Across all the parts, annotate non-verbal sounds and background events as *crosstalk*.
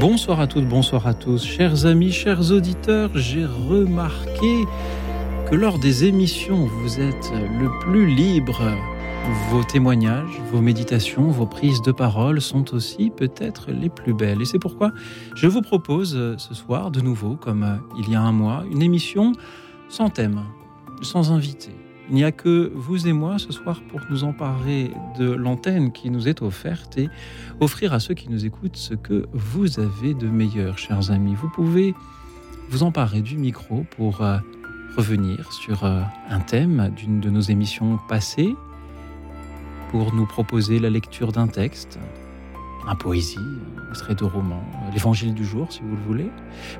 Bonsoir à toutes, bonsoir à tous. Chers amis, chers auditeurs, j'ai remarqué que lors des émissions, vous êtes le plus libre. Vos témoignages, vos méditations, vos prises de parole sont aussi peut-être les plus belles. Et c'est pourquoi je vous propose ce soir, de nouveau, comme il y a un mois, une émission sans thème, sans invité il n'y a que vous et moi ce soir pour nous emparer de l'antenne qui nous est offerte et offrir à ceux qui nous écoutent ce que vous avez de meilleur, chers amis. Vous pouvez vous emparer du micro pour euh, revenir sur euh, un thème d'une de nos émissions passées, pour nous proposer la lecture d'un texte, un poésie, un extrait de roman, l'évangile du jour si vous le voulez,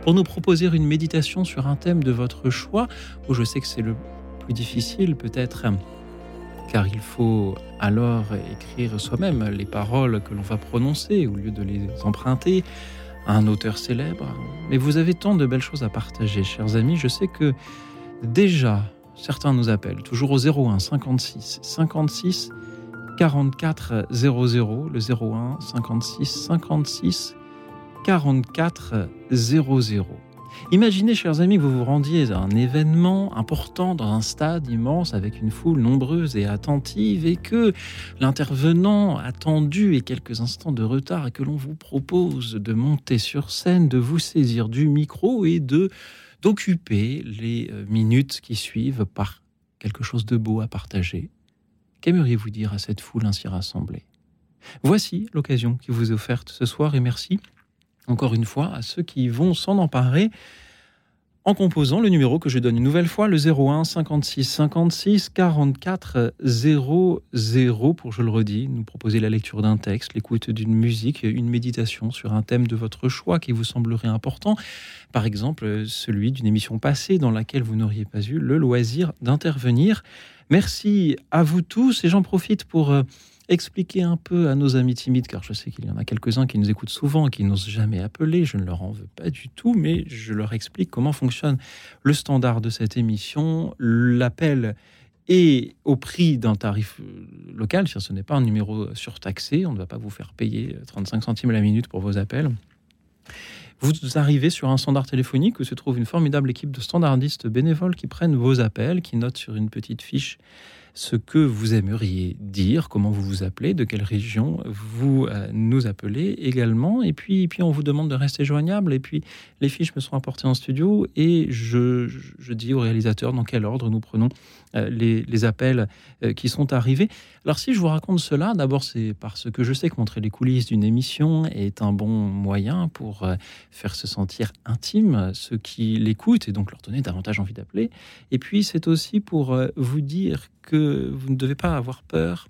pour nous proposer une méditation sur un thème de votre choix, où je sais que c'est le difficile peut-être, car il faut alors écrire soi-même les paroles que l'on va prononcer au lieu de les emprunter à un auteur célèbre. Mais vous avez tant de belles choses à partager, chers amis. Je sais que déjà, certains nous appellent, toujours au 01 56 56 44 00, le 01 56 56 44 00. Imaginez, chers amis, que vous vous rendiez à un événement important dans un stade immense avec une foule nombreuse et attentive et que l'intervenant attendu ait quelques instants de retard et que l'on vous propose de monter sur scène, de vous saisir du micro et de d'occuper les euh, minutes qui suivent par quelque chose de beau à partager. Qu'aimeriez-vous dire à cette foule ainsi rassemblée? Voici l'occasion qui vous est offerte ce soir et merci encore une fois, à ceux qui vont s'en emparer en composant le numéro que je donne une nouvelle fois, le 01 56 56 44 00, pour, je le redis, nous proposer la lecture d'un texte, l'écoute d'une musique, une méditation sur un thème de votre choix qui vous semblerait important. Par exemple, celui d'une émission passée dans laquelle vous n'auriez pas eu le loisir d'intervenir. Merci à vous tous et j'en profite pour euh, expliquer un peu à nos amis timides, car je sais qu'il y en a quelques-uns qui nous écoutent souvent, qui n'osent jamais appeler, je ne leur en veux pas du tout, mais je leur explique comment fonctionne le standard de cette émission. L'appel est au prix d'un tarif euh, local, ce n'est pas un numéro surtaxé, on ne va pas vous faire payer 35 centimes la minute pour vos appels. Vous arrivez sur un standard téléphonique où se trouve une formidable équipe de standardistes bénévoles qui prennent vos appels, qui notent sur une petite fiche ce que vous aimeriez dire, comment vous vous appelez, de quelle région vous euh, nous appelez également. Et puis, puis, on vous demande de rester joignable. Et puis, les fiches me sont apportées en studio et je, je dis au réalisateur dans quel ordre nous prenons euh, les, appels euh, qui sont arrivés. Alors si je vous raconte cela, d'abord c'est parce que je sais que montrer les coulisses d'une émission est un bon moyen pour euh, faire se sentir intime ceux qui l'écoutent et donc leur donner davantage envie d'appeler. Et puis c'est aussi pour vous dire que vous ne devez pas avoir peur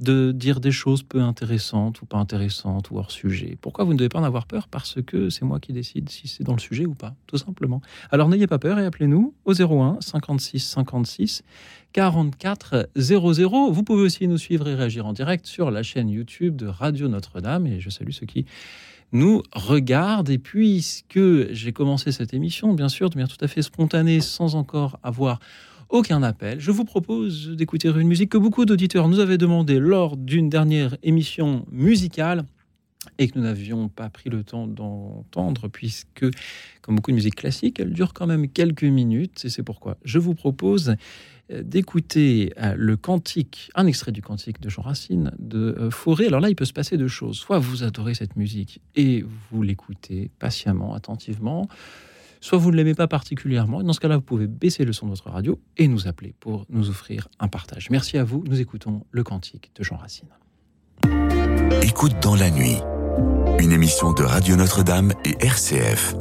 de dire des choses peu intéressantes ou pas intéressantes ou hors sujet. Pourquoi vous ne devez pas en avoir peur Parce que c'est moi qui décide si c'est dans le sujet ou pas, tout simplement. Alors n'ayez pas peur et appelez-nous au 01 56 56 44 00. Vous pouvez aussi nous suivre et réagir en direct sur la chaîne YouTube de Radio Notre-Dame et je salue ceux qui nous regardent. Et puisque j'ai commencé cette émission, bien sûr, de manière tout à fait spontanée, sans encore avoir aucun appel. Je vous propose d'écouter une musique que beaucoup d'auditeurs nous avaient demandé lors d'une dernière émission musicale et que nous n'avions pas pris le temps d'entendre, puisque, comme beaucoup de musique classique, elle dure quand même quelques minutes, et c'est pourquoi je vous propose euh, d'écouter euh, le cantique, un extrait du cantique de Jean Racine de euh, Fauré. Alors là, il peut se passer deux choses. Soit vous adorez cette musique et vous l'écoutez patiemment, attentivement, soit vous ne l'aimez pas particulièrement. dans ce cas-là, vous pouvez baisser le son de votre radio et nous appeler pour nous offrir un partage. Merci à vous. Nous écoutons le cantique de Jean Racine. Écoute dans la nuit, une émission de Radio Notre-Dame et RCF.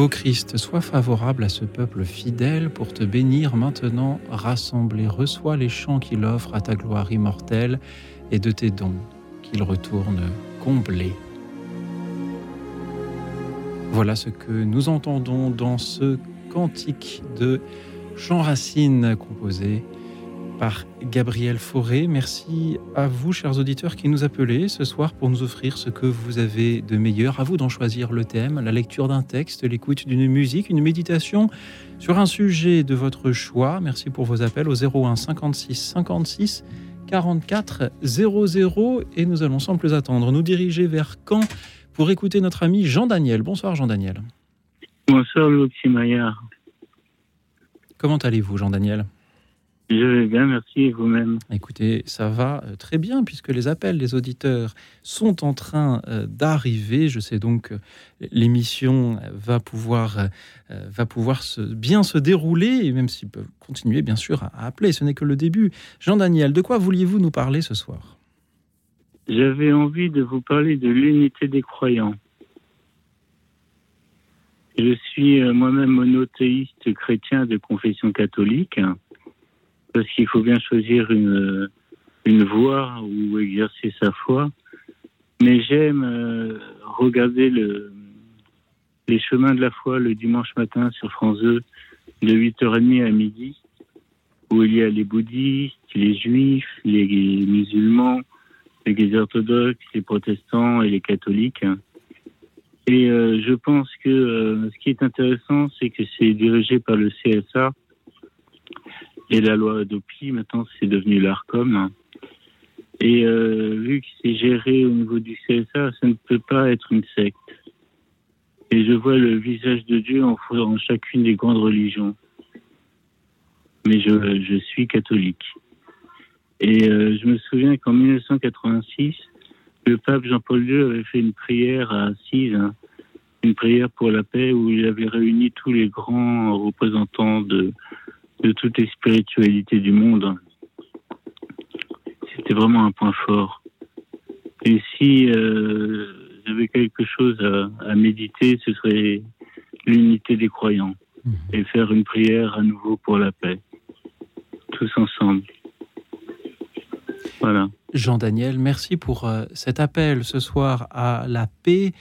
Ô Christ, sois favorable à ce peuple fidèle pour te bénir maintenant rassemblé. Reçois les chants qu'il offre à ta gloire immortelle et de tes dons qu'il retourne comblés. Voilà ce que nous entendons dans ce cantique de Jean Racine composé par Gabriel Fauré. Merci à vous, chers auditeurs, qui nous appelez ce soir pour nous offrir ce que vous avez de meilleur. À vous d'en choisir le thème, la lecture d'un texte, l'écoute d'une musique, une méditation sur un sujet de votre choix. Merci pour vos appels au 01 56 56 44 00 et nous allons sans plus attendre nous diriger vers Caen pour écouter notre ami Jean-Daniel. Bonsoir Jean-Daniel. Bonsoir Louis Maillard. Comment allez-vous Jean-Daniel? Je vais bien, merci, vous-même. Écoutez, ça va euh, très bien puisque les appels des auditeurs sont en train euh, d'arriver. Je sais donc que l'émission va pouvoir, euh, va pouvoir se, bien se dérouler, et même s'ils peuvent continuer, bien sûr, à appeler. Ce n'est que le début. Jean-Daniel, de quoi vouliez-vous nous parler ce soir? J'avais envie de vous parler de l'unité des croyants. Je suis moi-même monothéiste chrétien de confession catholique parce qu'il faut bien choisir une, voie où exercer sa foi. Mais j'aime euh, regarder le, les chemins de la foi le dimanche matin sur France 2 de 8h30 à midi, où il y a les bouddhistes, les juifs, les musulmans, les orthodoxes, les protestants et les catholiques. Et euh, je pense que euh, ce qui est intéressant, c'est que c'est dirigé par le CSA, et la loi Adopi, maintenant, c'est devenu l'ARCOM. Et euh, vu que c'est géré au niveau du CSA, ça ne peut pas être une secte. Et je vois le visage de Dieu en, en chacune des grandes religions. Mais je, je suis catholique. Et euh, je me souviens qu'en 1986, le pape Jean-Paul II avait fait une prière à Assise, hein, une prière pour la paix où il avait réuni tous les grands représentants de, de toutes les spiritualités du monde. C'était vraiment un point fort. Et si euh, j'avais quelque chose à, méditer, ce serait l'unité des croyants mhm. et faire une prière à nouveau pour la paix, tous ensemble. Voilà. Jean-Daniel, merci pour euh, cet appel ce soir à la paix.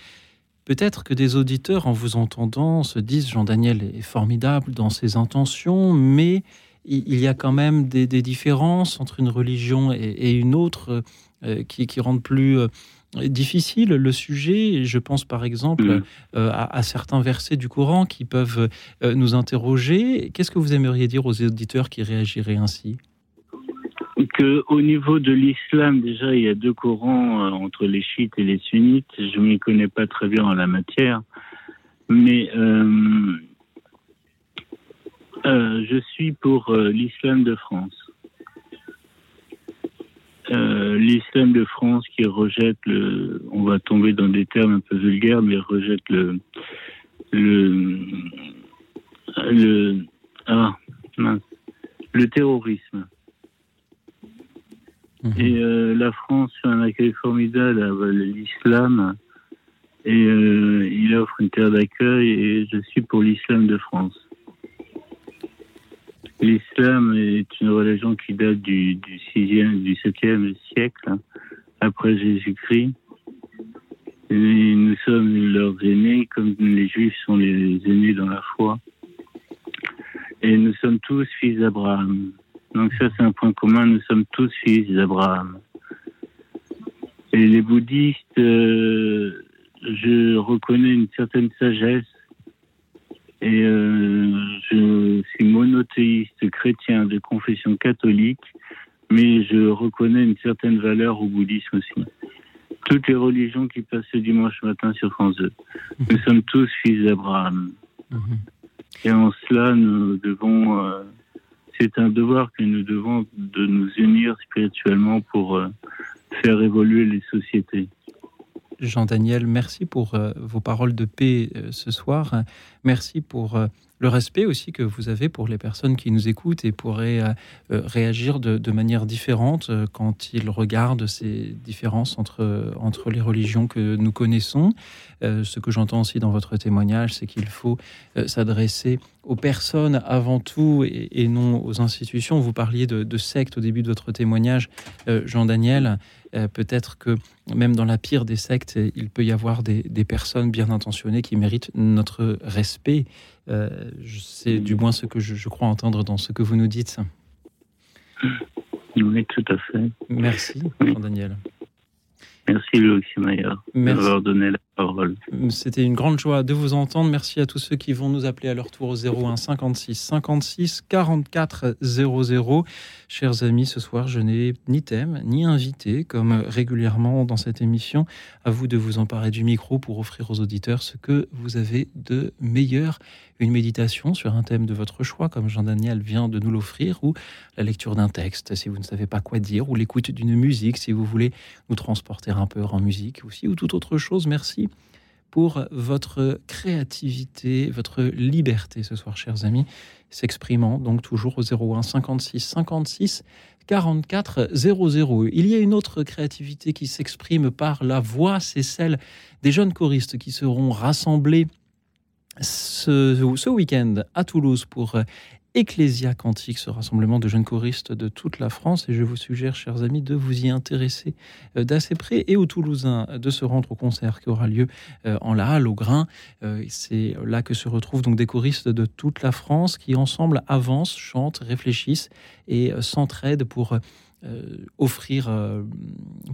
Peut-être que des auditeurs, en vous entendant, se disent Jean-Daniel est formidable dans ses intentions, mais il y a quand même des, différences entre une religion et, une autre euh, qui, rendent plus euh, difficile le sujet. Je pense par exemple mm. euh, à, certains versets du Coran qui peuvent nous interroger. Qu'est-ce que vous aimeriez dire aux auditeurs qui réagiraient ainsi? Que au niveau de l'islam, déjà, il y a deux courants euh, entre les chiites et les sunnites. Je ne m'y connais pas très bien en la matière, mais euh, euh, je suis pour l'islam de France. l'islam de France qui rejette le, on va tomber dans des termes un peu vulgaires, mais rejette le, le, le, ah, le terrorisme. Mhm. Et euh, la France fait un accueil formidable à l'islam. Et euh, il offre une terre d'accueil et je suis pour l'islam de France. L'islam est une religion qui date du, du 6e, du 7e siècle, après Jésus-Christ. nous sommes leurs aînés, comme les Juifs sont les aînés dans la foi. Et nous sommes tous fils d'Abraham. Donc ça, c'est un point commun. Nous sommes tous fils d'Abraham. Et les bouddhistes, euh, je reconnais une certaine sagesse. Et euh, je suis monothéiste chrétien de confession catholique, mais je reconnais une certaine valeur au bouddhisme aussi. Toutes les religions qui passent ce dimanche matin sur France 2. Nous sommes tous fils d'Abraham. Mhm. Et en cela, nous devons euh, c'est un devoir que nous devons de nous unir spirituellement pour euh, faire évoluer les sociétés. Jean-Daniel, merci pour euh, vos paroles de paix euh, ce soir. Merci pour le respect aussi que vous avez pour les personnes qui nous écoutent et pourraient réagir de, manière différente quand ils regardent ces différences entre, entre les religions que nous connaissons. ce que j'entends aussi dans votre témoignage, c'est qu'il faut s'adresser aux personnes avant tout et, non aux institutions. Vous parliez de, de secte au début de votre témoignage, Jean-Daniel. Peut-être que même dans la pire des sectes, il peut y avoir des, des personnes bien intentionnées qui méritent notre respect euh, c'est du moins ce que je, crois entendre dans ce que vous nous dites. Oui, tout à fait. Merci, Jean-Daniel. Merci, Louis Maillard, d'avoir donné la C'était une grande joie de vous entendre. Merci à tous ceux qui vont nous appeler à leur tour au 01 56 56 44 00. Chers amis, ce soir, je n'ai ni thème, ni invité, comme régulièrement dans cette émission. À vous de vous emparer du micro pour offrir aux auditeurs ce que vous avez de meilleur une méditation sur un thème de votre choix, comme Jean-Daniel vient de nous l'offrir, ou la lecture d'un texte si vous ne savez pas quoi dire, ou l'écoute d'une musique si vous voulez nous transporter un peu en musique aussi, ou toute autre chose. Merci pour votre créativité, votre liberté ce soir, chers amis, s'exprimant donc toujours au 01 56 56 44 00. Il y a une autre créativité qui s'exprime par la voix, c'est celle des jeunes choristes qui seront rassemblés ce, ce week-end à Toulouse pour Ecclesia Quantique, ce rassemblement de jeunes choristes de toute la France. Et je vous suggère, chers amis, de vous y intéresser euh, d'assez près et aux Toulousains de se rendre au concert qui aura lieu euh, en La Halle, au Grain. Euh, c'est là que se retrouvent donc des choristes de toute la France qui, ensemble, avancent, chantent, réfléchissent et s'entraident pour offrir,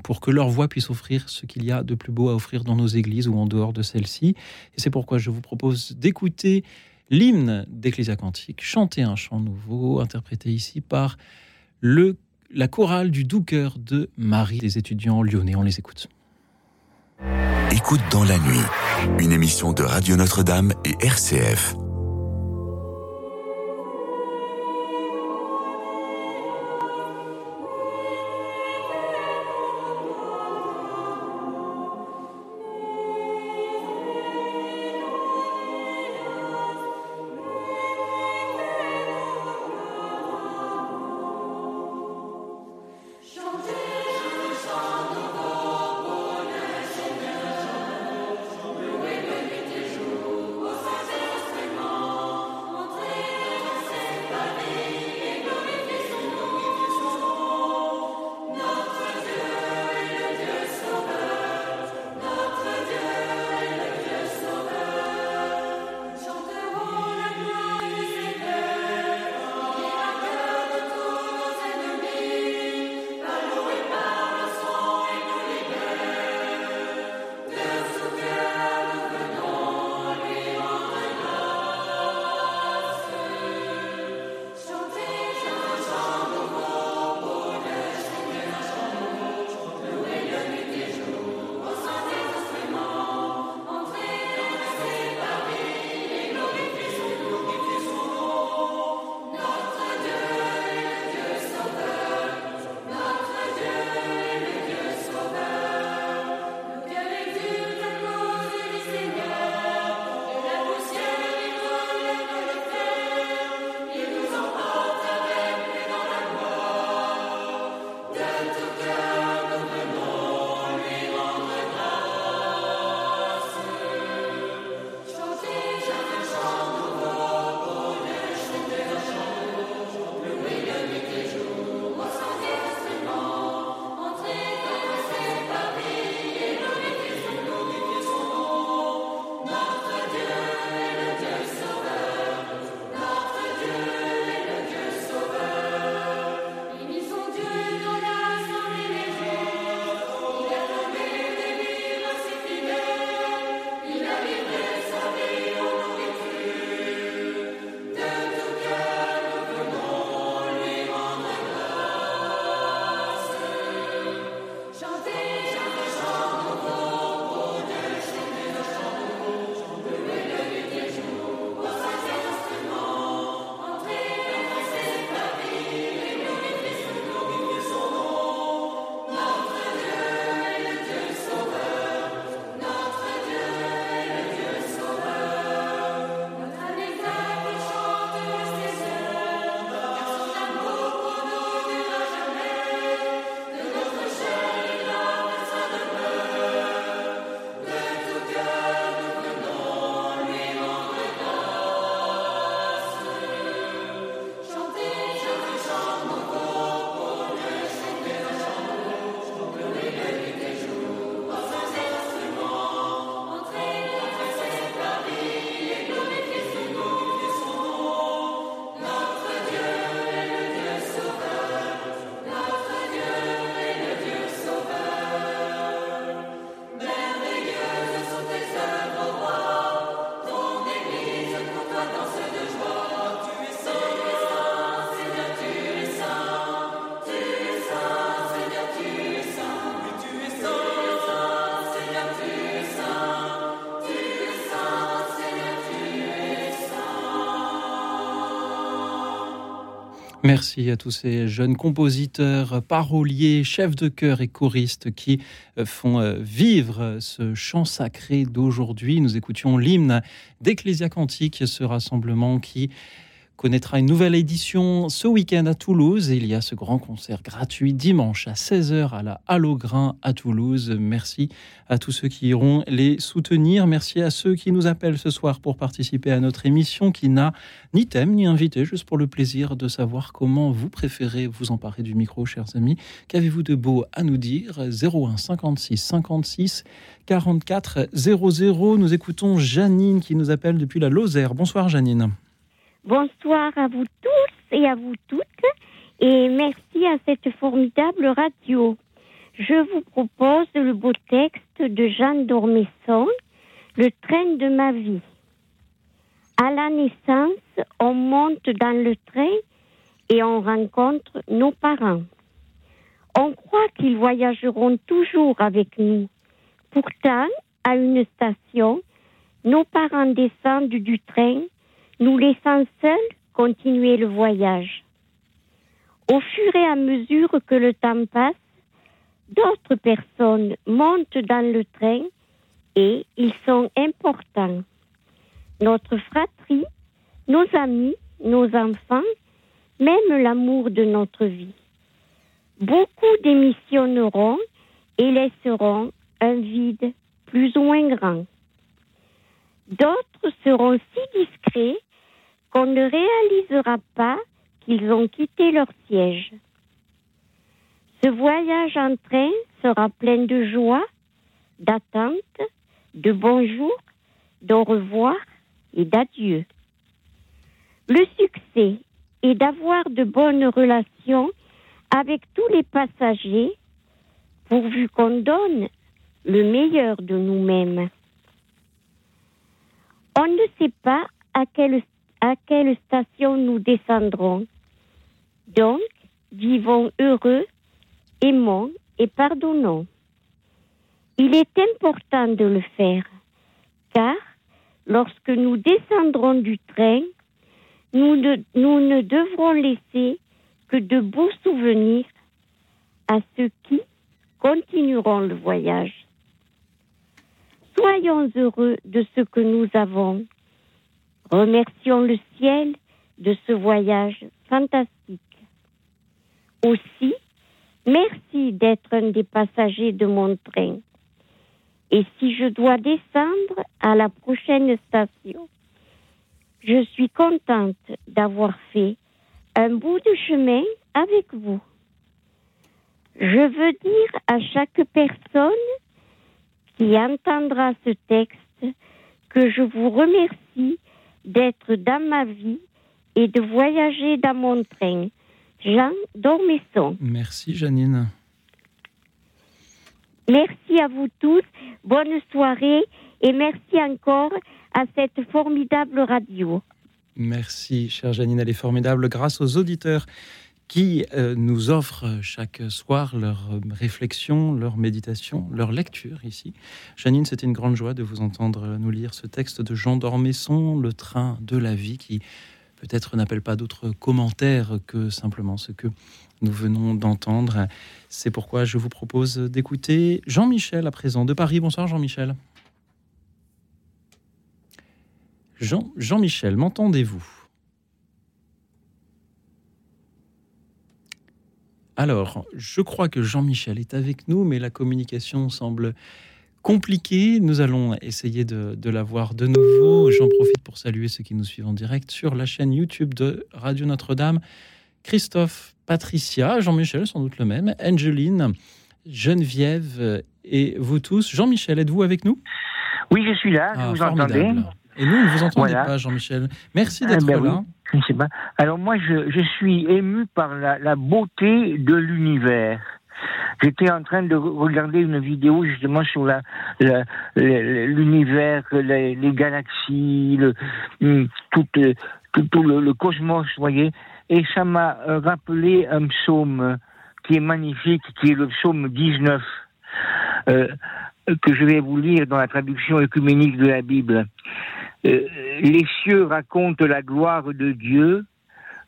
pour que leur voix puisse offrir ce qu'il y a de plus beau à offrir dans nos églises ou en dehors de celles-ci. Et c'est pourquoi je vous propose d'écouter l'hymne d'Ecclésia Quantique, chanter un chant nouveau, interprété ici par le, la chorale du doux cœur de Marie, des étudiants lyonnais. On les écoute. Écoute dans la nuit, une émission de Radio Notre-Dame et RCF. Merci à tous ces jeunes compositeurs, paroliers, chefs de chœur et choristes qui euh, font euh, vivre ce chant sacré d'aujourd'hui. Nous écoutions l'hymne d'Ecclésia Cantique, ce rassemblement qui connaîtra une nouvelle édition ce week-end à Toulouse. il y a ce grand concert gratuit dimanche à 16h à la Halograin à Toulouse. Merci à tous ceux qui iront les soutenir. Merci à ceux qui nous appellent ce soir pour participer à notre émission qui n'a ni thème ni invité, juste pour le plaisir de savoir comment vous préférez vous emparer du micro, chers amis. Qu'avez-vous de beau à nous dire? 01 56 56 44 00. Nous écoutons Janine qui nous appelle depuis la Lozère. Bonsoir Janine. Bonsoir à vous tous et à vous toutes et merci à cette formidable radio. Je vous propose le beau texte de Jeanne Dormesson, Le train de ma vie. À la naissance, on monte dans le train et on rencontre nos parents. On croit qu'ils voyageront toujours avec nous. Pourtant, à une station, nos parents descendent du train nous laissant seuls continuer le voyage. Au fur et à mesure que le temps passe, d'autres personnes montent dans le train et ils sont importants. Notre fratrie, nos amis, nos enfants, même l'amour de notre vie. Beaucoup démissionneront et laisseront un vide plus ou moins grand. D'autres seront si discrets qu'on ne réalisera pas qu'ils ont quitté leur siège. Ce voyage en train sera plein de joie, d'attente, de bonjour, d'au revoir et d'adieu. Le succès est d'avoir de bonnes relations avec tous les passagers pourvu qu'on donne le meilleur de nous-mêmes. On ne sait pas à quel à quelle station nous descendrons. Donc, vivons heureux, aimons et pardonnons. Il est important de le faire, car lorsque nous descendrons du train, nous ne, nous ne devrons laisser que de beaux souvenirs à ceux qui continueront le voyage. Soyons heureux de ce que nous avons Remercions le ciel de ce voyage fantastique. Aussi, merci d'être un des passagers de mon train. Et si je dois descendre à la prochaine station, je suis contente d'avoir fait un bout de chemin avec vous. Je veux dire à chaque personne qui entendra ce texte que je vous remercie d'être dans ma vie et de voyager dans mon train. Jean Dormesson. Merci Janine. Merci à vous tous. Bonne soirée et merci encore à cette formidable radio. Merci, chère Janine. Elle est formidable grâce aux auditeurs qui euh, nous offrent chaque soir leur euh, réflexion, leur méditation, leur lecture ici. Janine, c'était une grande joie de vous entendre nous lire ce texte de Jean d'Ormesson, Le train de la vie, qui peut-être n'appelle pas d'autres commentaires que simplement ce que nous venons d'entendre. C'est pourquoi je vous propose d'écouter Jean-Michel à présent de Paris. Bonsoir Jean-Michel. Jean, Jean-Michel, m'entendez-vous? Alors, je crois que Jean-Michel est avec nous, mais la communication semble compliquée. Nous allons essayer de, de la voir de nouveau. J'en profite pour saluer ceux qui nous suivent en direct sur la chaîne YouTube de Radio Notre-Dame. Christophe, Patricia, Jean-Michel, sans doute le même, Angeline, Geneviève et vous tous. Jean-Michel, êtes-vous avec nous? Oui, je suis là, ah, vous entendez. Et nous, ne vous entendez pas, Jean-Michel. Merci eh d'être ben là. Je ne sais pas. Alors moi, je, je suis ému par la, la beauté de l'univers. J'étais en train de regarder une vidéo justement sur la, l'univers, les, les, galaxies, le, hum, tout, euh, tout, le, le, cosmos, vous voyez, et ça m'a euh, rappelé un psaume qui est magnifique, qui est le psaume 19, euh, que je vais vous lire dans la traduction œcuménique de la Bible. Euh, les cieux racontent la gloire de Dieu,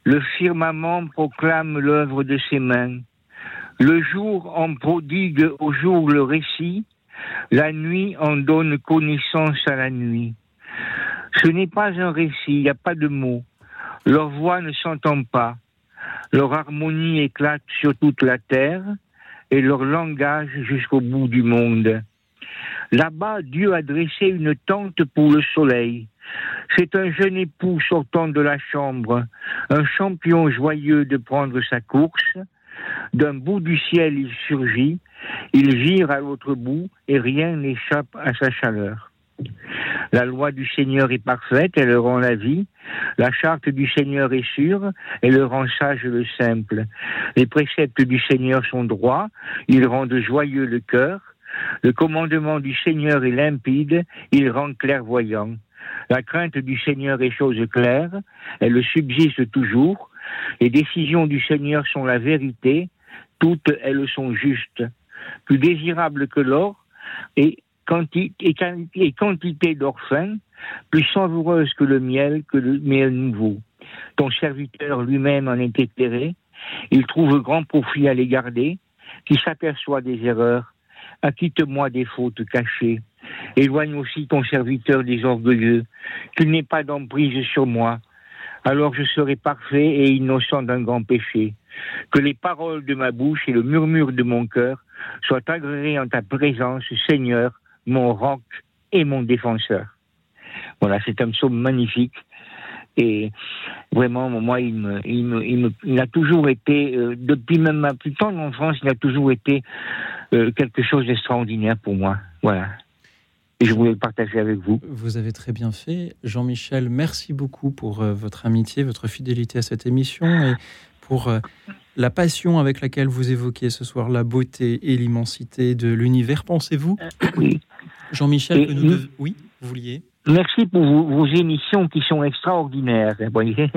Le firmament proclame l'œuvre de ses mains. Le jour en prodigue au jour le récit, la nuit en donne connaissance à la nuit. Ce n'est pas un récit, il n'y a pas de mots. Leur voix ne s'entend pas. Leur harmonie éclate sur toute la terre et leur langage jusqu'au bout du monde. Là-bas, Dieu a dressé une tente pour le soleil. C'est un jeune époux sortant de la chambre, un champion joyeux de prendre sa course. D'un bout du ciel, il surgit, il vire à l'autre bout et rien n'échappe à sa chaleur. La loi du Seigneur est parfaite, elle rend la vie. La charte du Seigneur est sûre, elle rend sage le simple. Les préceptes du Seigneur sont droits, ils rendent joyeux le cœur. Le commandement du Seigneur est limpide, il rend clairvoyant. La crainte du Seigneur est chose claire, elle subsiste toujours. Les décisions du Seigneur sont la vérité, toutes elles sont justes. Plus désirables que l'or, et quantité, d'or plus savoureuse que le miel, que le miel nouveau. Ton serviteur lui-même en est éclairé, il trouve grand profit à les garder, qui s'aperçoit des erreurs, acquitte-moi des fautes cachées. Éloigne aussi ton serviteur des orgueilleux, qu'il n'ait pas d'emprise sur moi. Alors je serai parfait et innocent d'un grand péché. Que les paroles de ma bouche et le murmure de mon cœur soient agréés en ta présence, Seigneur, mon roc et mon défenseur. Voilà, c'est un psaume magnifique. Et vraiment, moi, il, me, il, me, il, me, il a toujours été, euh, depuis même ma plus tendre enfance, il a toujours été euh, quelque chose d'extraordinaire pour moi. Voilà. Et je voulais le partager avec vous. Vous avez très bien fait. Jean-Michel, merci beaucoup pour euh, votre amitié, votre fidélité à cette émission et pour euh, la passion avec laquelle vous évoquez ce soir la beauté et l'immensité de l'univers. Pensez-vous, Oui. Jean-Michel, que nous Oui, vous vouliez Merci pour vos, vos émissions qui sont extraordinaires, vous voyez,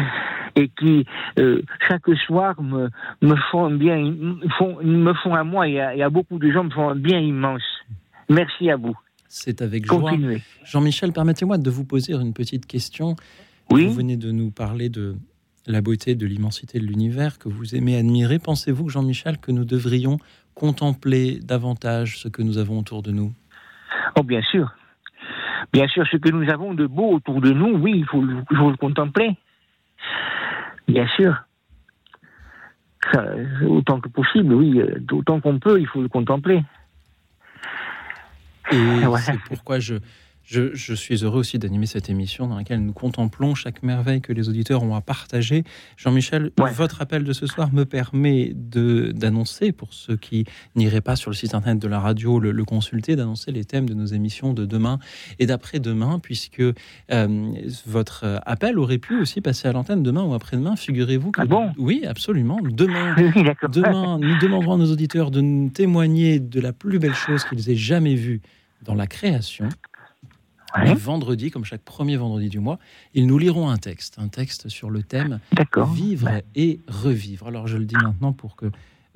*laughs* et qui euh, chaque soir me, me font bien, me font, me font à moi et à, et à beaucoup de gens me font un bien immense. Merci à vous. C'est avec joie. Continuez. Jean-Michel, permettez-moi de vous poser une petite question. Oui. Vous venez de nous parler de la beauté, de l'immensité de l'univers que vous aimez admirer. Pensez-vous, Jean-Michel, que nous devrions contempler davantage ce que nous avons autour de nous? Oh, bien sûr. Bien sûr, ce que nous avons de beau autour de nous, oui, il faut, le- il faut le contempler. Bien sûr. Ça, autant que possible, oui. euh, Autant qu'on peut, il faut le contempler. Et c'est pourquoi je, je, je suis heureux aussi d'animer cette émission dans laquelle nous contemplons chaque merveille que les auditeurs ont à partager. Jean-Michel, Ouais. votre appel de ce soir me permet d'annoncer, pour ceux qui n'iraient pas sur le site internet de la radio le, le consulter, d'annoncer les thèmes de nos émissions de demain et d'après-demain, puisque euh, votre appel aurait pu aussi passer à l'antenne demain ou après-demain. Figurez-vous que... Ah bon? Oui, absolument. Demain, *laughs* Oui. Demain, nous demanderons à nos auditeurs de nous témoigner de la plus belle chose qu'ils aient jamais vue dans la création. Ouais. Vendredi, comme chaque premier vendredi du mois, ils nous liront un texte, un texte sur le thème D'accord. vivre et revivre. Alors je le dis maintenant pour que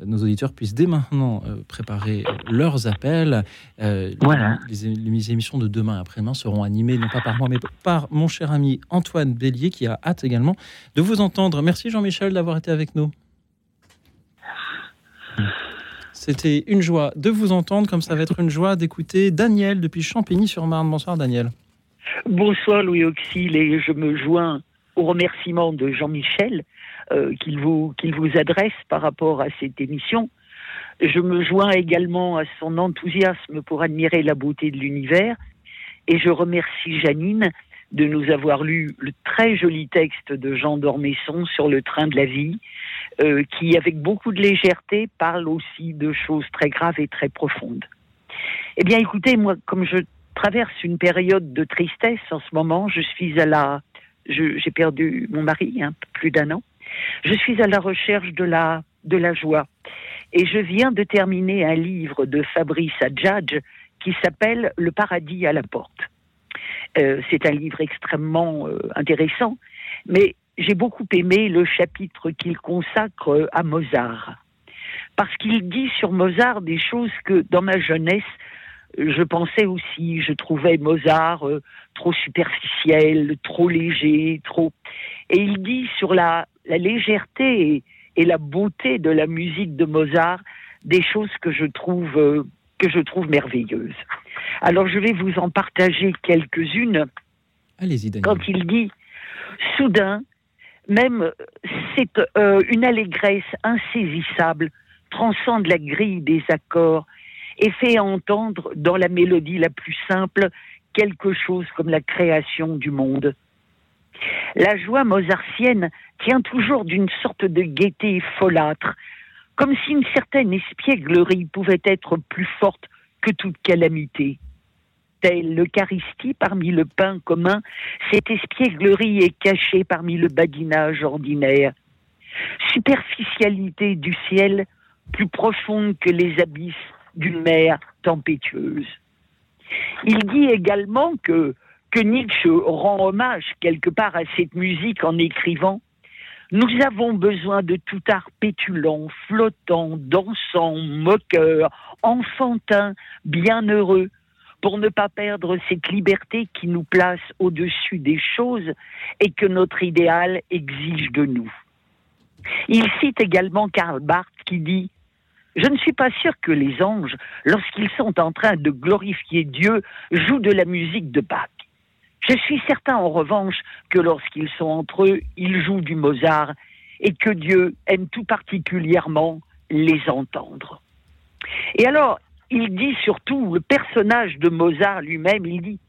nos auditeurs puissent dès maintenant euh, préparer euh, leurs appels. Euh, Voilà. les, les émissions de demain après-demain seront animées non pas par moi, mais par mon cher ami Antoine Bélier, qui a hâte également de vous entendre. Merci Jean-Michel d'avoir été avec nous. C'était une joie de vous entendre, comme ça va être une joie d'écouter Daniel depuis Champigny-sur-Marne. Bonsoir Daniel. Bonsoir Louis Auxil et je me joins au remerciement de Jean-Michel euh, qu'il vous, adresse par rapport à cette émission. Je me joins également à son enthousiasme pour admirer la beauté de l'univers et je remercie Janine de nous avoir lu le très joli texte de Jean d'Ormesson sur le train de la vie, euh, qui, avec beaucoup de légèreté, parle aussi de choses très graves et très profondes. Eh bien, écoutez, moi, comme je traverse une période de tristesse en ce moment. Je suis à la, j'ai perdu mon mari, peu plus d'un an. Je suis à la recherche de la, de la joie. Et je viens de terminer un livre de Fabrice Adjadj qui s'appelle Le paradis à la porte. Euh, c'est un livre extrêmement euh, intéressant, mais j'ai beaucoup aimé le chapitre qu'il consacre à Mozart. Parce qu'il dit sur Mozart des choses que dans ma jeunesse, je pensais aussi, je trouvais Mozart euh, trop superficiel, trop léger, trop. Et il dit sur la, la légèreté et, et, la beauté de la musique de Mozart des choses que je trouve, euh, que je trouve merveilleuses. Alors je vais vous en partager quelques-unes. Allez-y, Daniel. Quand il dit soudain, même c'est euh, une allégresse insaisissable transcende la grille des accords et fait entendre dans la mélodie la plus simple quelque chose comme la création du monde. La joie mozartienne tient toujours d'une sorte de gaieté folâtre, comme si une certaine espièglerie pouvait être plus forte que toute calamité. L'Eucharistie parmi le pain commun, cette espièglerie est cachée parmi le badinage ordinaire. Superficialité du ciel plus profonde que les abysses d'une mer tempétueuse. Il dit également que, que Nietzsche rend hommage quelque part à cette musique en écrivant Nous avons besoin de tout art pétulant, flottant, dansant, moqueur, enfantin, bienheureux, pour ne pas perdre cette liberté qui nous place au-dessus des choses et que notre idéal exige de nous. Il cite également Karl Barth qui dit je ne suis pas sûr que les anges, lorsqu'ils sont en train de glorifier Dieu, jouent de la musique de Bach. Je suis certain en revanche que lorsqu'ils sont entre eux, ils jouent du Mozart et que Dieu aime tout particulièrement les entendre. Et alors, il dit surtout, le personnage de Mozart lui-même, il dit,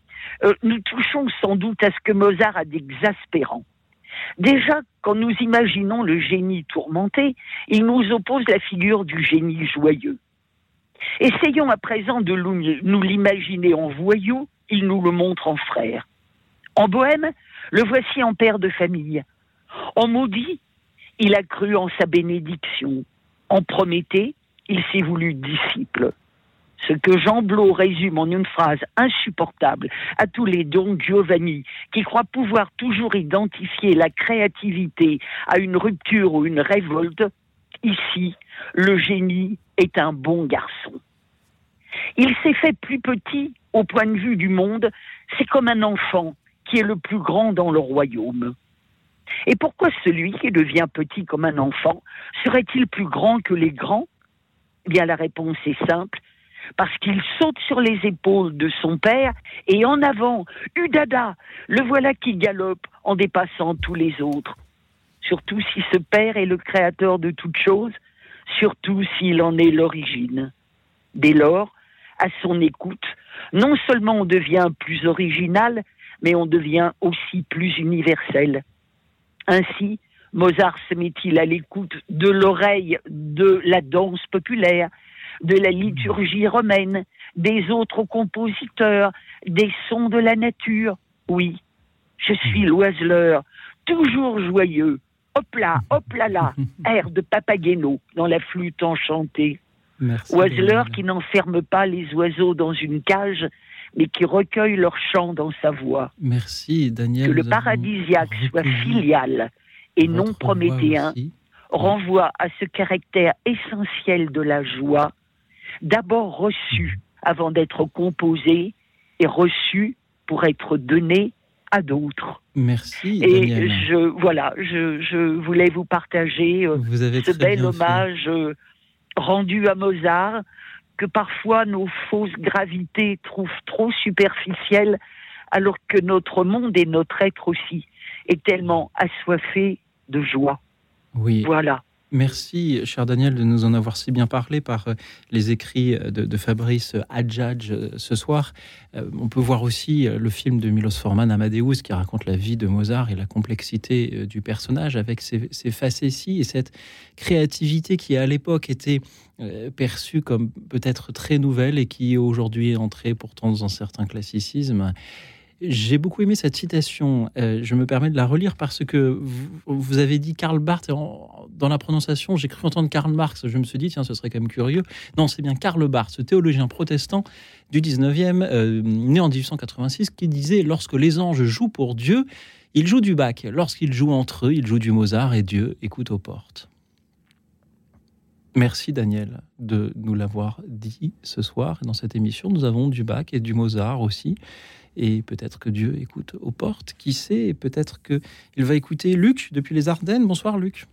euh, nous touchons sans doute à ce que Mozart a d'exaspérant. Déjà, quand nous imaginons le génie tourmenté, il nous oppose la figure du génie joyeux. Essayons à présent de nous l'imaginer en voyou, il nous le montre en frère. En bohème, le voici en père de famille. En maudit, il a cru en sa bénédiction. En Prométhée, il s'est voulu disciple ce que Jean Blot résume en une phrase insupportable à tous les dons Giovanni qui croient pouvoir toujours identifier la créativité à une rupture ou une révolte, ici, le génie est un bon garçon. Il s'est fait plus petit au point de vue du monde, c'est comme un enfant qui est le plus grand dans le royaume. Et pourquoi celui qui devient petit comme un enfant serait-il plus grand que les grands? Eh Bien la réponse est simple, parce qu'il saute sur les épaules de son père et en avant, Udada, le voilà qui galope en dépassant tous les autres. Surtout si ce père est le créateur de toutes choses, surtout s'il en est l'origine. Dès lors, à son écoute, non seulement on devient plus original, mais on devient aussi plus universel. Ainsi, Mozart se met-il à l'écoute de l'oreille de la danse populaire, de la liturgie romaine, des autres compositeurs, des sons de la nature. Oui, je suis l'oiseleur, toujours joyeux. Hop là, hop là là, *laughs* air de Papageno dans la flûte enchantée. oiseleur qui n'enferme pas les oiseaux dans une cage, mais qui recueille leur chant dans sa voix. Merci, Daniel. Que le paradisiaque soit filial et non prométhéen renvoie à ce caractère essentiel de la joie d'abord reçu avant d'être composé et reçu pour être donné à d'autres. Merci. Et je voilà, je, je, voulais vous partager euh, ce bel hommage euh, rendu à Mozart que parfois nos fausses gravités trouvent trop superficielles, alors que notre monde et notre être aussi est tellement assoiffé de joie. Oui. Voilà. Merci, cher Daniel, de nous en avoir si bien parlé par euh, les écrits de, Fabrice Adjadj euh, ce soir. Euh, on peut voir aussi le film de Milos Forman, Amadeus, qui raconte la vie de Mozart et la complexité du personnage avec ses, ses facéties et cette créativité qui, à l'époque, était perçue comme peut-être très nouvelle et qui aujourd'hui est entrée pourtant dans un certain classicisme. J'ai beaucoup aimé cette citation. Euh, je me permets de la relire parce que vous, avez dit Karl Barth. dans la prononciation, j'ai cru entendre Karl Marx. Je me suis dit, tiens, ce serait quand même curieux. Non, c'est bien Karl Barth, ce théologien protestant du 19e, euh, né en 1886, qui disait Lorsque les anges jouent pour Dieu, ils jouent du bac. Lorsqu'ils jouent entre eux, ils jouent du Mozart et Dieu écoute aux portes. Merci Daniel de nous l'avoir dit ce soir. Dans cette émission, nous avons du bac et du Mozart aussi. Et peut-être que Dieu écoute aux portes, qui sait, et peut-être qu'il va écouter Luc depuis les Ardennes. Bonsoir Luc.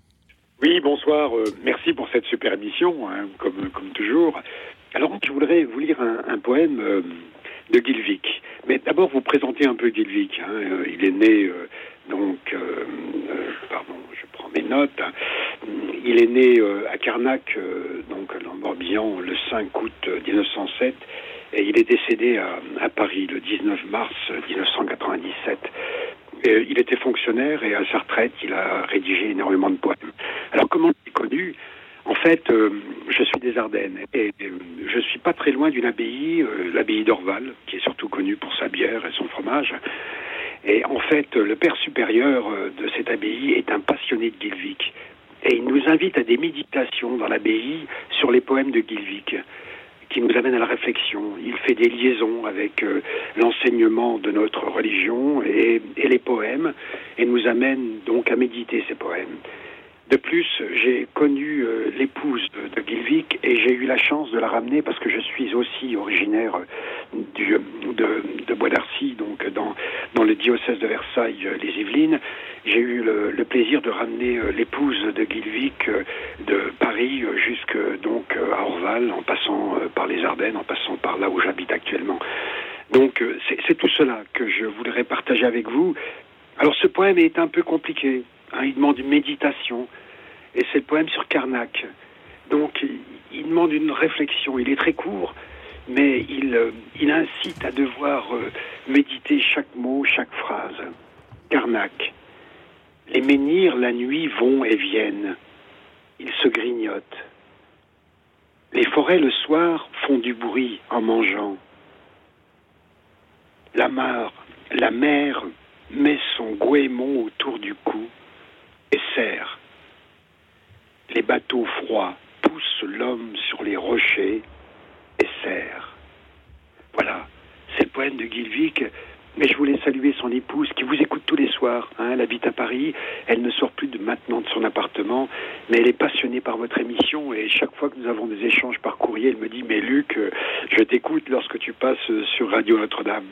Oui, bonsoir. Euh, merci pour cette super émission, hein, comme, comme toujours. Alors, je voudrais vous lire un, poème euh, de Gilvik. Mais d'abord, vous présenter un peu Gilvik. Hein. Euh, il est né, donc, pardon, je prends mes notes. Il est né à Carnac, donc dans le Morbihan, le 5 août 1907. Et il est décédé à, Paris le 19 mars 1997 il était fonctionnaire et à sa retraite, il a rédigé énormément de poèmes. Alors comment il est connu? En fait, euh, je suis des Ardennes et euh, je suis pas très loin d'une abbaye, euh, l'abbaye d'Orval, qui est surtout connue pour sa bière et son fromage. Et en fait, le père supérieur de cette abbaye est un passionné de Gilvik. Et il nous invite à des méditations dans l'abbaye sur les poèmes de Gilvik qui nous amène à la réflexion. Il fait des liaisons avec euh, l'enseignement de notre religion et, les poèmes, et nous amène donc à méditer ces poèmes. De plus, j'ai connu euh, l'épouse de, Gilvik et j'ai eu la chance de la ramener parce que je suis aussi originaire du, de, de Bois d'Arcy, donc dans, dans le diocèse de Versailles, les Yvelines. J'ai eu le, plaisir de ramener euh, l'épouse de Gilvik de Paris jusque donc à Orval, en passant par les Ardennes, en passant par là où j'habite actuellement. Donc c'est tout cela que je voudrais partager avec vous. Alors ce poème est un peu compliqué. Hein, il demande une méditation et c'est le poème sur Karnak. Donc il demande une réflexion, il est très court, mais il, euh, il incite à devoir euh, méditer chaque mot, chaque phrase. Karnak. Les menhirs la nuit vont et viennent, ils se grignotent. Les forêts le soir font du bruit en mangeant. La mer, la mer met son goémon autour du cou et serre les bateaux froids poussent l'homme sur les rochers et serrent. Voilà, c'est le poème de Gilvik. Mais je voulais saluer son épouse qui vous écoute tous les soirs. Hein. elle habite à Paris. Elle ne sort plus maintenant de son appartement, mais elle est passionnée par votre émission. Et chaque fois que nous avons des échanges par courrier, elle me dit Mais Luc, je t'écoute lorsque tu passes sur Radio Notre-Dame.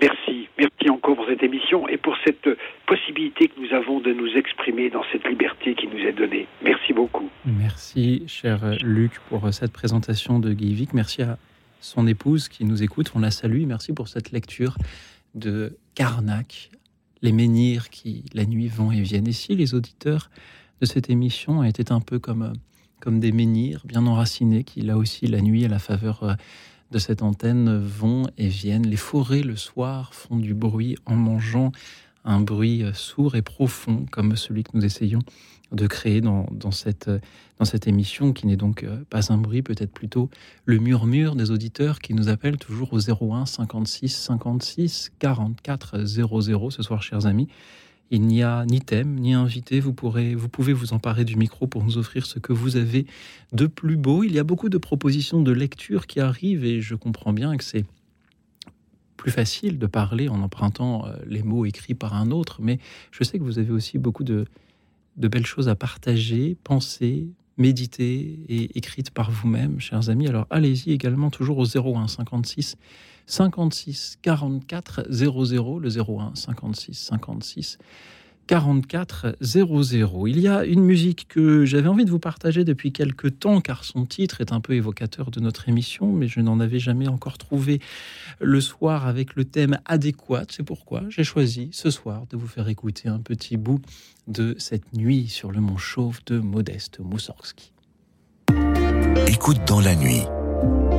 Merci, merci encore pour cette émission et pour cette possibilité que nous avons de nous exprimer dans cette liberté qui nous est donnée. Merci beaucoup. Merci, cher Luc, pour cette présentation de Guy Merci à son épouse qui nous écoute. On la salue. Merci pour cette lecture de Carnac, les menhirs qui, la nuit, vont et viennent. Et si les auditeurs de cette émission étaient un peu comme, comme des menhirs bien enracinés qui, là aussi, la nuit, à la faveur de cette antenne vont et viennent. Les forêts le soir font du bruit en mangeant un bruit sourd et profond comme celui que nous essayons de créer dans, cette, dans cette émission qui n'est donc euh, pas un bruit, peut-être plutôt le murmure des auditeurs qui nous appellent toujours au 01 56 56 44 00 ce soir, chers amis. Il n'y a ni thème, ni invité. Vous, pouvez vous emparer du micro pour nous offrir ce que vous avez de plus beau. Il y a beaucoup de propositions de lecture qui arrivent et je comprends bien que c'est plus facile de parler en empruntant euh, les mots écrits par un autre, mais je sais que vous avez aussi beaucoup de, de belles choses à partager, penser, méditer et écrites par vous-même, chers amis. Alors allez-y également toujours au 01 56 56 44 00, le 01 56 56 44 00. Il y a une musique que j'avais envie de vous partager depuis quelque temps, car son titre est un peu évocateur de notre émission, mais je n'en avais jamais encore trouvé le soir avec le thème adéquat. C'est pourquoi j'ai choisi ce soir de vous faire écouter un petit bout de cette nuit sur le mont Chauve de Modeste Moussorgsky. Écoute dans la nuit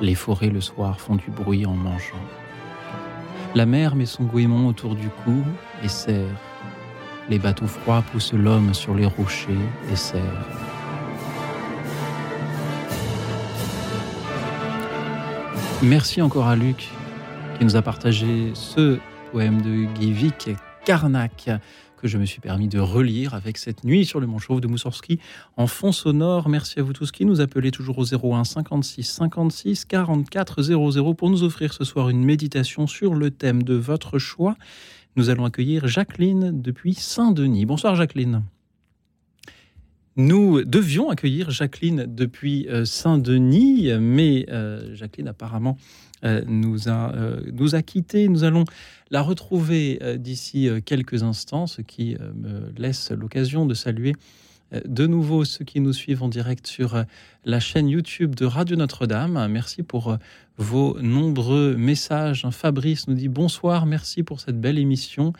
Les forêts le soir font du bruit en mangeant. La mer met son goémon autour du cou et serre. Les bateaux froids poussent l'homme sur les rochers et serrent. Merci encore à Luc qui nous a partagé ce poème de Guy Vic, Karnak, que je me suis permis de relire avec cette nuit sur le Manchauve de Moussorski en fond sonore. Merci à vous tous qui nous appelez toujours au 01 56 56 44 00 pour nous offrir ce soir une méditation sur le thème de votre choix. Nous allons accueillir Jacqueline depuis Saint-Denis. Bonsoir Jacqueline. Nous devions accueillir Jacqueline depuis euh, Saint-Denis, mais euh, Jacqueline apparemment euh, nous, a, nous a quittés. Nous allons la retrouver d'ici quelques instants, ce qui me laisse l'occasion de saluer de nouveau ceux qui nous suivent en direct sur la chaîne YouTube de Radio Notre-Dame. Merci pour vos nombreux messages. Fabrice nous dit bonsoir, merci pour cette belle émission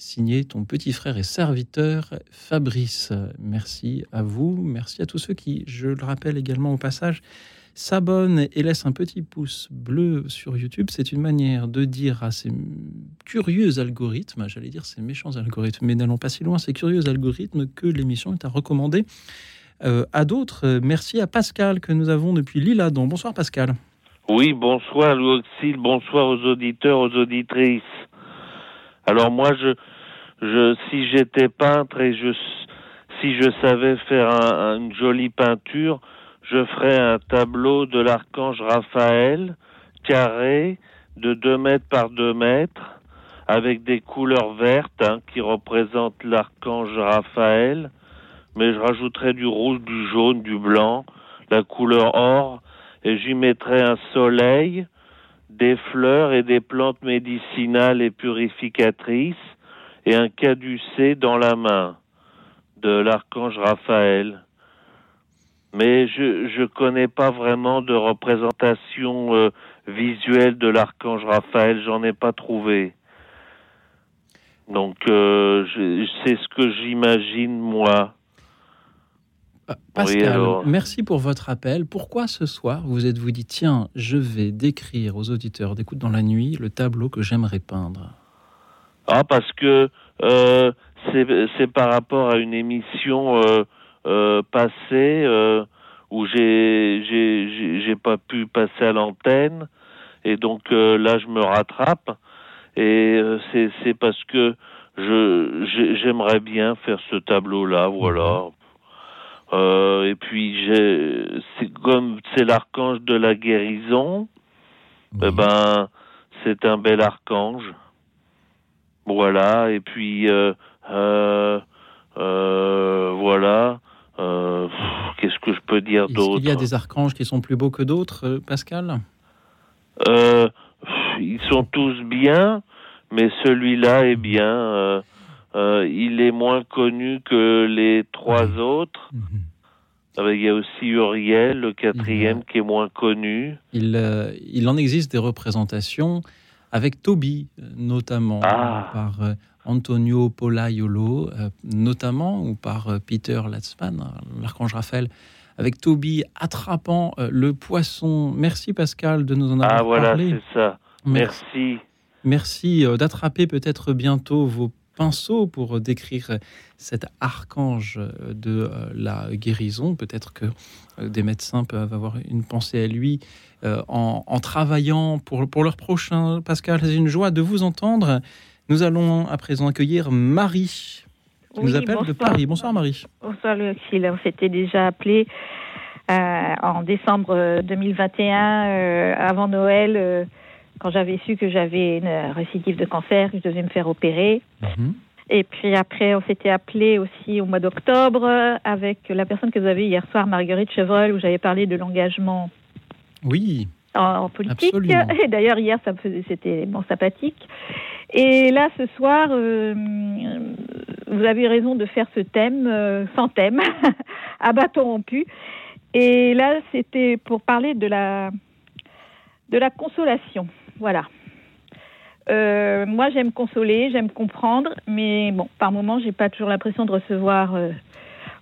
signé ton petit frère et serviteur Fabrice. Merci à vous, merci à tous ceux qui, je le rappelle également au passage, s'abonnent et laissent un petit pouce bleu sur YouTube. C'est une manière de dire à ces curieux algorithmes, j'allais dire ces méchants algorithmes, mais n'allons pas si loin, ces curieux algorithmes que l'émission est à recommander euh, à d'autres. Merci à Pascal que nous avons depuis Lille-Adam. Bonsoir Pascal. Oui, bonsoir Louis bonsoir aux auditeurs, aux auditrices. Alors moi, je, si j'étais peintre et je, si je savais faire une jolie peinture, je ferais un tableau de l'archange Raphaël, carré, de 2 mètres par 2 mètres, avec des couleurs vertes hein, qui représentent l'archange Raphaël, mais je rajouterais du rouge, du jaune, du blanc, la couleur or, et j'y mettrais un soleil, des fleurs et des plantes médicinales et purificatrices et un caducé dans la main de l'archange Raphaël. Mais je ne connais pas vraiment de représentation euh, visuelle de l'archange Raphaël, j'en ai pas trouvé. Donc euh, c'est ce que j'imagine moi. *laughs* Pascal, merci pour votre appel. Pourquoi ce soir vous êtes-vous dit tiens, je vais décrire aux auditeurs d'écoute dans la nuit le tableau que j'aimerais peindre? Ah, parce que euh, c'est par rapport à une émission euh, euh, passée où j'ai j'ai pas pu passer à l'antenne. Et donc là je me rattrape. Et c'est parce que j'aimerais bien faire ce tableau là, voilà. Euh, et puis c'est comme c'est l'archange de la guérison, eh ben c'est un bel archange. Voilà. Et puis euh, euh, euh voilà. Euh, qu'est-ce que je peux dire d'autre Il y a des archanges qui sont plus beaux que d'autres, Pascal? Ils sont tous bien, mais celui-là est bien. Euh, il est moins connu que les trois autres. Mhm. Il y a aussi Uriel, le quatrième, qui est moins connu. Il, euh, il en existe des représentations avec Toby, notamment, ah. par euh, Antonio Polaiolo, notamment, ou par Peter Latzman, l'archange Raphaël, avec Toby attrapant le poisson. Merci Pascal de nous en avoir parlé. Ah voilà, c'est ça. Merci. Merci d'attraper peut-être bientôt vos pinceau pour décrire cet archange de euh, la guérison. Peut-être que euh, des médecins peuvent avoir une pensée à lui euh, en, travaillant pour, pour leur prochain. Pascal, c'est une joie de vous entendre. Nous allons à présent accueillir Marie. Qui nous appelle de Paris. Bonsoir Marie. Bonsoir Luxil. On s'était déjà appelé en décembre 2021, avant Noël quand j'avais su que j'avais une récidive de cancer, que je devais me faire opérer. Mhm. Et puis après, on s'était appelé aussi au mois d'octobre avec la personne que vous avez hier soir, Marguerite Chevreul, où j'avais parlé de l'engagement. Oui. En, politique. Et d'ailleurs, hier, ça c'était bon, sympathique. Et là, ce soir, euh, vous avez raison de faire ce thème euh, sans thème, *laughs* à bâton rompu. Et là, c'était pour parler de la, de la consolation. Voilà. Euh, moi, j'aime consoler, j'aime comprendre, mais bon, par moments, j'ai pas toujours l'impression de recevoir. Euh,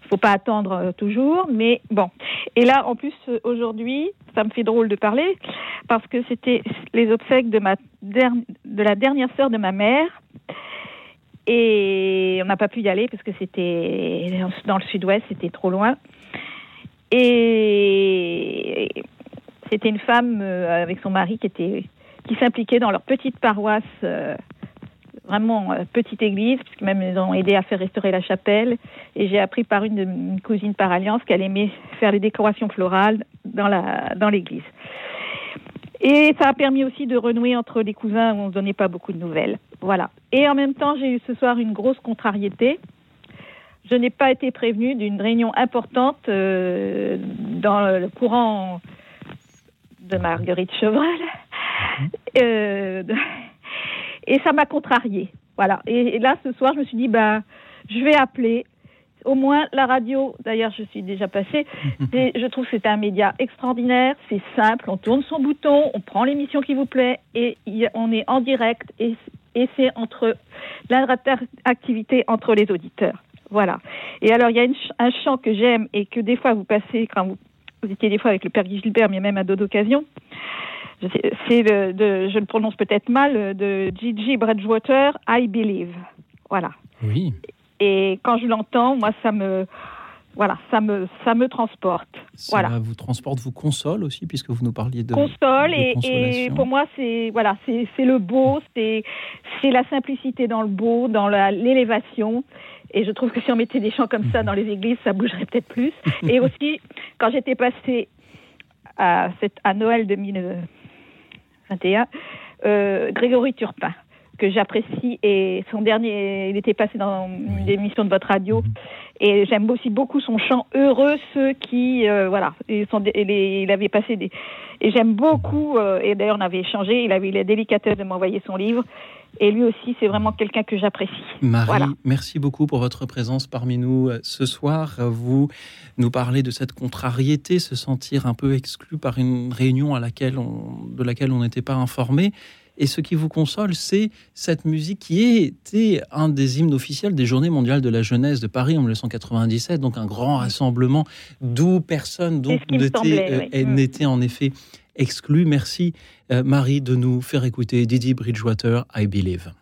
faut pas attendre toujours, mais bon. Et là, en plus, aujourd'hui, ça me fait drôle de parler parce que c'était les obsèques de ma de la dernière sœur de ma mère. Et on n'a pas pu y aller parce que c'était dans le sud-ouest, c'était trop loin. Et c'était une femme euh, avec son mari qui était qui s'impliquait dans leur petite paroisse, euh, vraiment euh, petite église, puisque même ils ont aidé à faire restaurer la chapelle. Et j'ai appris par une de mes cousines par alliance qu'elle aimait faire les décorations florales dans la dans l'église. Et ça a permis aussi de renouer entre les cousins où on ne donnait pas beaucoup de nouvelles. Voilà. Et en même temps, j'ai eu ce soir une grosse contrariété. Je n'ai pas été prévenue d'une réunion importante euh, dans le courant de Marguerite Chevreul. Mhm. Euh, et ça m'a contrariée. Voilà. Et, là, ce soir, je me suis dit, bah, je vais appeler au moins la radio, d'ailleurs je suis déjà passée, *laughs* je trouve que c'est un média extraordinaire, c'est simple, on tourne son bouton, on prend l'émission qui vous plaît et on est en direct et, c'est entre l'interactivité entre les auditeurs. Voilà. Et alors il y a un chant que j'aime et que des fois vous passez quand vous, étiez des fois avec le père Guy Gilbert, mais même à d'autres occasions. C'est de, je le prononce peut-être mal, de Gigi Bridgewater, I Believe. Voilà. Oui. Et quand je l'entends, moi, ça me, voilà, ça me, ça me transporte. Ça voilà. vous transporte, vous console aussi, puisque vous nous parliez de console. et, et, pour moi, c'est voilà, c'est le beau, c'est la simplicité dans le beau, dans l'élévation. Et je trouve que si on mettait des chants comme ça dans les églises, ça bougerait peut-être plus. et *laughs* aussi, quand j'étais passée à, cette, à Noël 2021, euh, Grégory Turpin que j'apprécie et son dernier, il était passé dans une émission de votre radio mhm. Et j'aime aussi beaucoup son chant heureux ceux qui euh, voilà ils sont, il avait passé des et j'aime beaucoup euh, et d'ailleurs on avait échangé il avait eu la délicatesse de m'envoyer son livre et lui aussi c'est vraiment quelqu'un que j'apprécie. Marie, merci beaucoup pour votre présence parmi nous euh, ce soir. Vous nous parlez de cette contrariété, se sentir un peu exclu par une réunion à laquelle on, de laquelle on n'était pas informé. Et ce qui vous console, c'est cette musique qui était un des hymnes officiels des Journées mondiales de la jeunesse de Paris en 1997, donc un grand rassemblement d'où personne euh, mm. n'était en effet exclu. Merci euh, Marie de nous faire écouter Didi Bridgewater, I Believe.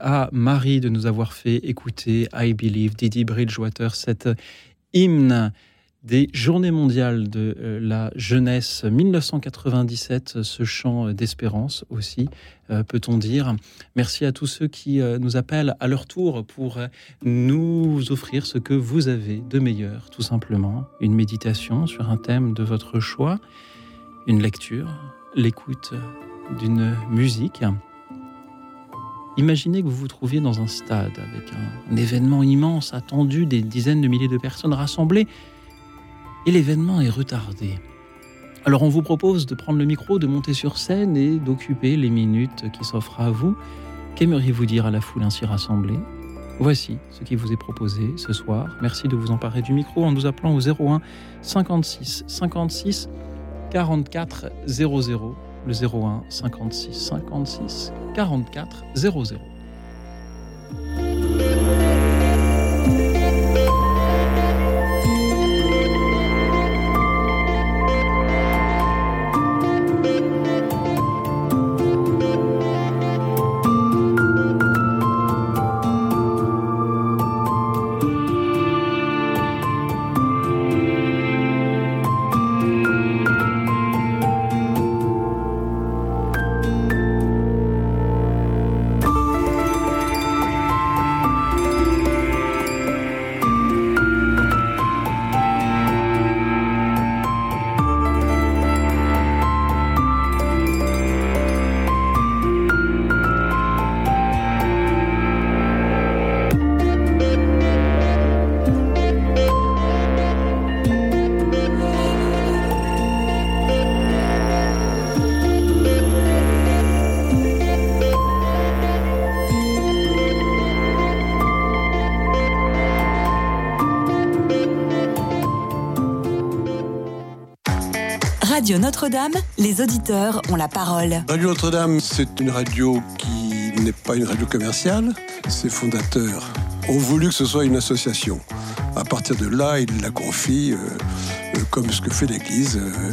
À Marie de nous avoir fait écouter I Believe, Didi Bridgewater, cette hymne des Journées mondiales de euh, la jeunesse 1997, ce chant d'espérance aussi, euh, peut-on dire. Merci à tous ceux qui euh, nous appellent à leur tour pour nous offrir ce que vous avez de meilleur, tout simplement. Une méditation sur un thème de votre choix, une lecture, l'écoute d'une musique Imaginez que vous vous trouviez dans un stade avec un, événement immense attendu, des dizaines de milliers de personnes rassemblées, et l'événement est retardé. Alors on vous propose de prendre le micro, de monter sur scène et d'occuper les minutes qui s'offrent à vous. Qu'aimeriez-vous dire à la foule ainsi rassemblée? Voici ce qui vous est proposé ce soir. Merci de vous emparer du micro en nous appelant au 01 56 56 44 00 le 01 56 56 44 00. Radio Notre-Dame, les auditeurs ont la parole. Radio Notre-Dame, c'est une radio qui n'est pas une radio commerciale. Ses fondateurs ont voulu que ce soit une association. À partir de là, ils la confient, euh, euh, comme ce que fait l'Église, euh,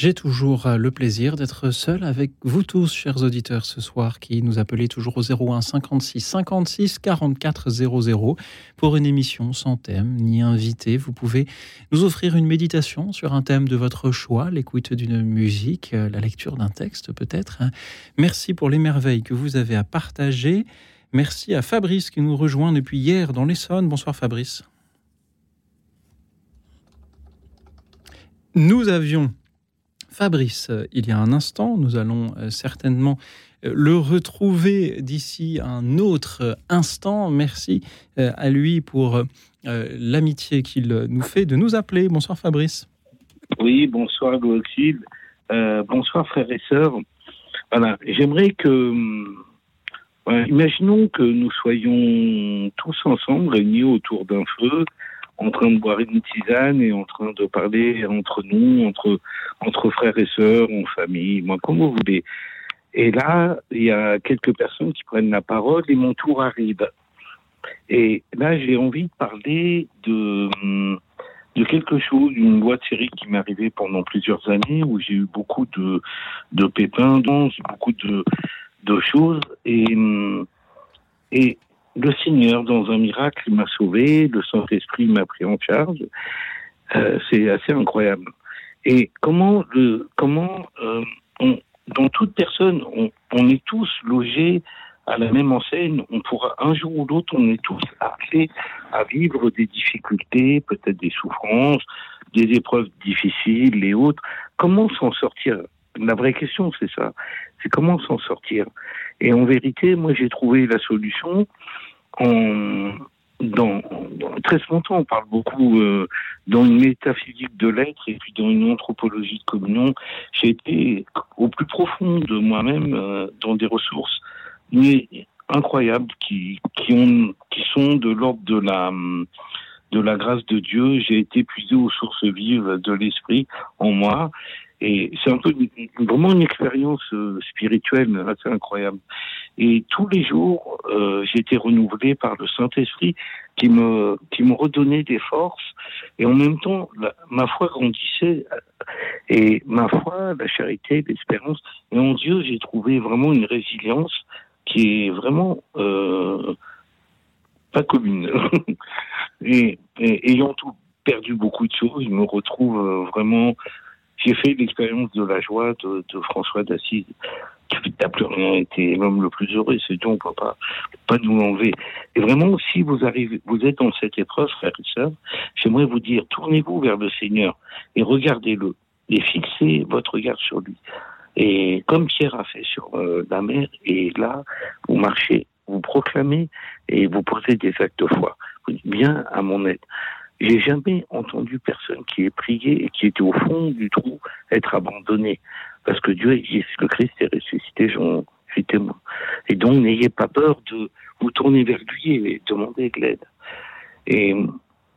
J'ai toujours euh, le plaisir d'être seul avec vous tous, chers auditeurs, ce soir, qui nous appelez toujours au 01 56 56 44 00 pour une émission sans thème ni invité. Vous pouvez nous offrir une méditation sur un thème de votre choix, l'écoute d'une musique, euh, la lecture d'un texte peut-être. Hein. Merci pour les merveilles que vous avez à partager. Merci à Fabrice qui nous rejoint depuis hier dans l'Essonne. Bonsoir Fabrice. Nous avions Fabrice euh, il y a un instant. Nous allons euh, certainement euh, le retrouver d'ici un autre instant. Merci à lui pour l'amitié qu'il nous fait de nous appeler. Bonsoir Fabrice. Oui, bonsoir. Euh, bonsoir frères et sœurs. Voilà, j'aimerais que, imaginons que nous soyons tous ensemble réunis autour d'un feu, en train de boire une tisane et en train de parler entre nous, entre entre frères et sœurs, en famille, moi comme vous voulez. Et là, il y a quelques personnes qui prennent la parole et mon tour arrive. Et là, j'ai envie de parler de de quelque chose, d'une loi de série qui m'est arrivée pendant plusieurs années, où j'ai eu beaucoup de, de pépins, beaucoup de, de choses. Et, et le Seigneur, dans un miracle, m'a sauvé, le Saint-Esprit m'a pris en charge. Euh, c'est assez incroyable. Et comment, comment euh, dans toute personne, on, on est tous logés à la même enseigne, on pourra un jour ou l'autre, on est tous appelés à vivre des difficultés, peut-être des souffrances, des épreuves difficiles et autres. Comment s'en sortir? La vraie question, c'est ça. C'est comment s'en sortir. Et en vérité, moi, j'ai trouvé la solution en, dans, très longtemps, on parle beaucoup euh, dans une métaphysique de l'être et puis dans une anthropologie de communion. J'ai été au plus profond de moi-même euh, dans des ressources mais incroyables qui, qui, ont, qui sont de l'ordre de la, de la grâce de Dieu. J'ai été puisé aux sources vives de l'esprit en moi. Et c'est un peu vraiment une expérience euh, spirituelle assez incroyable. Et tous les jours, euh, été renouvelé par le Saint-Esprit qui me qui me redonnait des forces. Et en même temps, ma foi grandissait. Et ma foi, la charité, l'espérance. Et en Dieu, j'ai trouvé vraiment une résilience qui est vraiment euh, pas commune. *laughs* et, ayant tout perdu beaucoup de choses, je me retrouve euh, vraiment. J'ai fait l'expérience de la joie de, François d'Assise, qui n'a plus rien été l'homme le plus heureux, c'est Dieu, on ne peut pas, nous l'enlever. Et vraiment, si vous arrivez, vous êtes dans cette épreuve, frères et sœurs, j'aimerais vous dire, tournez-vous vers le Seigneur et regardez-le et fixez votre regard sur lui. Et comme Pierre a fait sur euh, la mer, et là, vous marchez, vous proclamez et vous posez des actes de foi. Vous viens à mon aide. J'ai jamais entendu personne qui ait prié et qui était au fond du trou être abandonné. Parce que Dieu existe, le Christ est ressuscité, j'en suis témoin. Et donc, n'ayez pas peur de vous tourner vers lui et demander de l'aide. Et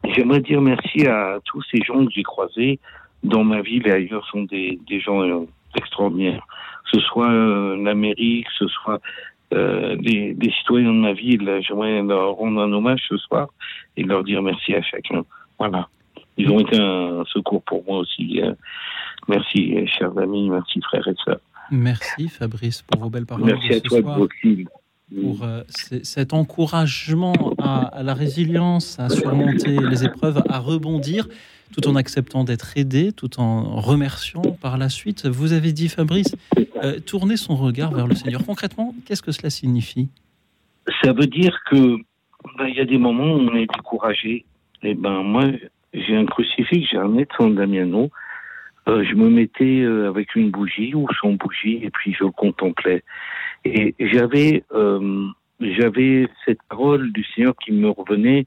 j'aimerais dire merci à tous ces gens que j'ai croisés dans ma ville et ailleurs, sont des, des gens euh, extraordinaire. Que ce soit euh, l'Amérique, que ce soit euh, les, citoyens de ma ville, j'aimerais leur rendre un hommage ce soir et leur dire merci à chacun. Voilà. Ils ont été un secours pour moi aussi. Hein. Merci, chers amis, merci, frères et sœurs. Merci, Fabrice, pour vos belles paroles. Merci à toi, aussi pour euh, cet encouragement à, la résilience, à surmonter les épreuves, à rebondir, tout en acceptant d'être aidé, tout en remerciant par la suite. Vous avez dit, Fabrice, euh, tourner son regard vers le Seigneur. Concrètement, qu'est-ce que cela signifie? Ça veut dire que ben, il y a des moments où on est découragé. Et eh ben moi, j'ai un crucifix, j'ai un être San Damiano. Euh, je me mettais avec une bougie ou sans bougie et puis je contemplais. Et j'avais euh, j'avais cette parole du Seigneur qui me revenait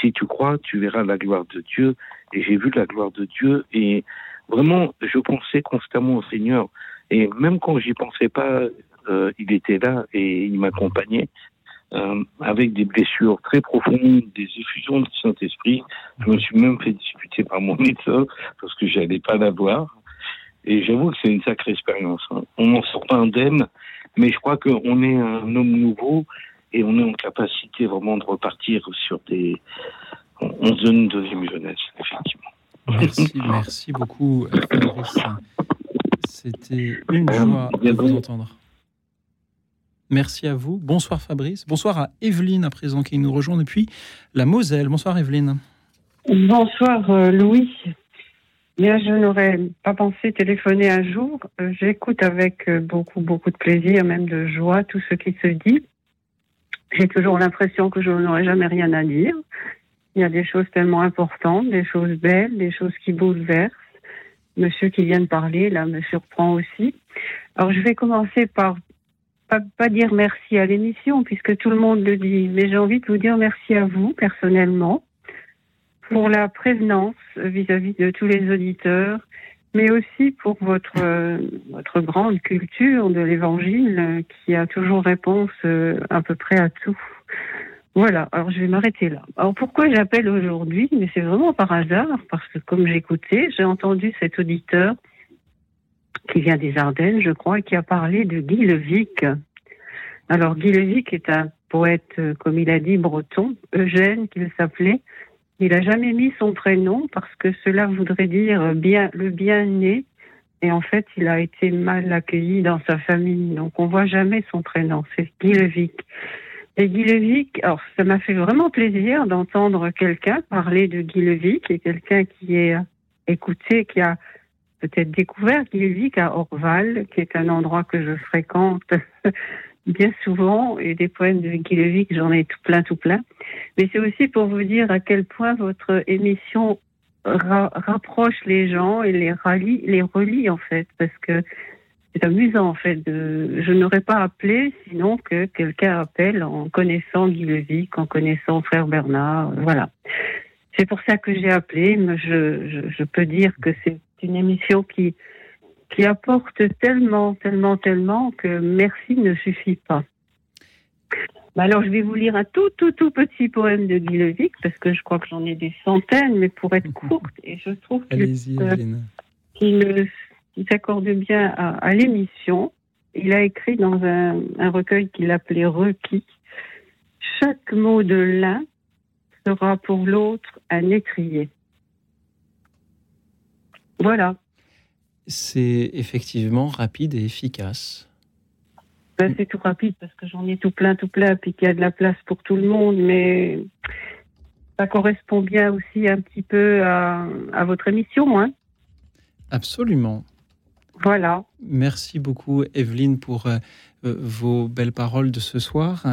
si tu crois, tu verras la gloire de Dieu. Et j'ai vu la gloire de Dieu et vraiment, je pensais constamment au Seigneur. Et même quand j'y pensais pas, euh, il était là et il m'accompagnait. Euh, avec des blessures très profondes, des effusions du Saint-Esprit. Je me suis même fait disputer par mon médecin parce que j'allais pas l'avoir. Et j'avoue que c'est une sacrée expérience. Hein. On n'en sort pas indemne, mais je crois qu'on est un homme nouveau et on est en capacité vraiment de repartir sur des. On se donne une deuxième jeunesse, effectivement. Merci, *laughs* merci beaucoup. C'était une joie de vous entendre. Merci à vous. Bonsoir Fabrice. Bonsoir à Evelyne à présent qui nous rejoint depuis la Moselle. Bonsoir Evelyne. Bonsoir euh, Louis. Bien, je n'aurais pas pensé téléphoner un jour. Euh, j'écoute avec euh, beaucoup, beaucoup de plaisir, même de joie, tout ce qui se dit. J'ai toujours l'impression que je n'aurai jamais rien à dire. Il y a des choses tellement importantes, des choses belles, des choses qui bouleversent. Monsieur qui vient de parler, là, me surprend aussi. Alors, je vais commencer par pas, pas dire merci à l'émission, puisque tout le monde le dit, mais j'ai envie de vous dire merci à vous, personnellement pour la prévenance vis-à-vis de tous les auditeurs mais aussi pour votre, euh, votre grande culture de l'Évangile euh, qui a toujours réponse euh, à peu près à tout. Voilà, alors je vais m'arrêter là. Alors pourquoi j'appelle aujourd'hui? Mais c'est vraiment par hasard, parce que comme j'écoutais, j'ai entendu cet auditeur qui vient des Ardennes, je crois, et qui a parlé de Guy Levic. Alors Guy Levic est un poète, comme il a dit, breton, Eugène qu'il s'appelait, il n'a jamais mis son prénom parce que cela voudrait dire bien le bien-né. Et en fait, il a été mal accueilli dans sa famille. Donc, on voit jamais son prénom. C'est Guy Levic. Et Guy Levic, alors, ça m'a fait vraiment plaisir d'entendre quelqu'un parler de Guy Levic et quelqu'un qui est écouté, qui a peut-être découvert Guy Levic à Orval, qui est un endroit que je fréquente *laughs* bien souvent, et des poèmes de Guy j'en ai tout plein, tout plein. Mais c'est aussi pour vous dire à quel point votre émission rapproche les gens et les relie, les relie en fait, parce que c'est amusant en fait. Je n'aurais pas appelé sinon que quelqu'un appelle en connaissant Guy Levic, en connaissant Frère Bernard, voilà. C'est pour ça que j'ai appelé. Mais je peux dire que c'est une émission qui qui apporte tellement, tellement, tellement que merci ne suffit pas. Alors, je vais vous lire un tout, tout, tout petit poème de Guy Levic, parce que je crois que j'en ai des centaines, mais pour être courte, et je trouve qu'il s'accorde bien à, l'émission. Il a écrit dans un, un recueil qu'il appelait Requis Chaque mot de l'un sera pour l'autre un étrier. Voilà c'est effectivement rapide et efficace. Ben, c'est tout rapide parce que j'en ai tout plein, tout plein, puis qu'il y a de la place pour tout le monde, mais ça correspond bien aussi un petit peu à, votre émission. Hein Absolument. Voilà. Merci beaucoup, Evelyne, pour euh, vos belles paroles de ce soir.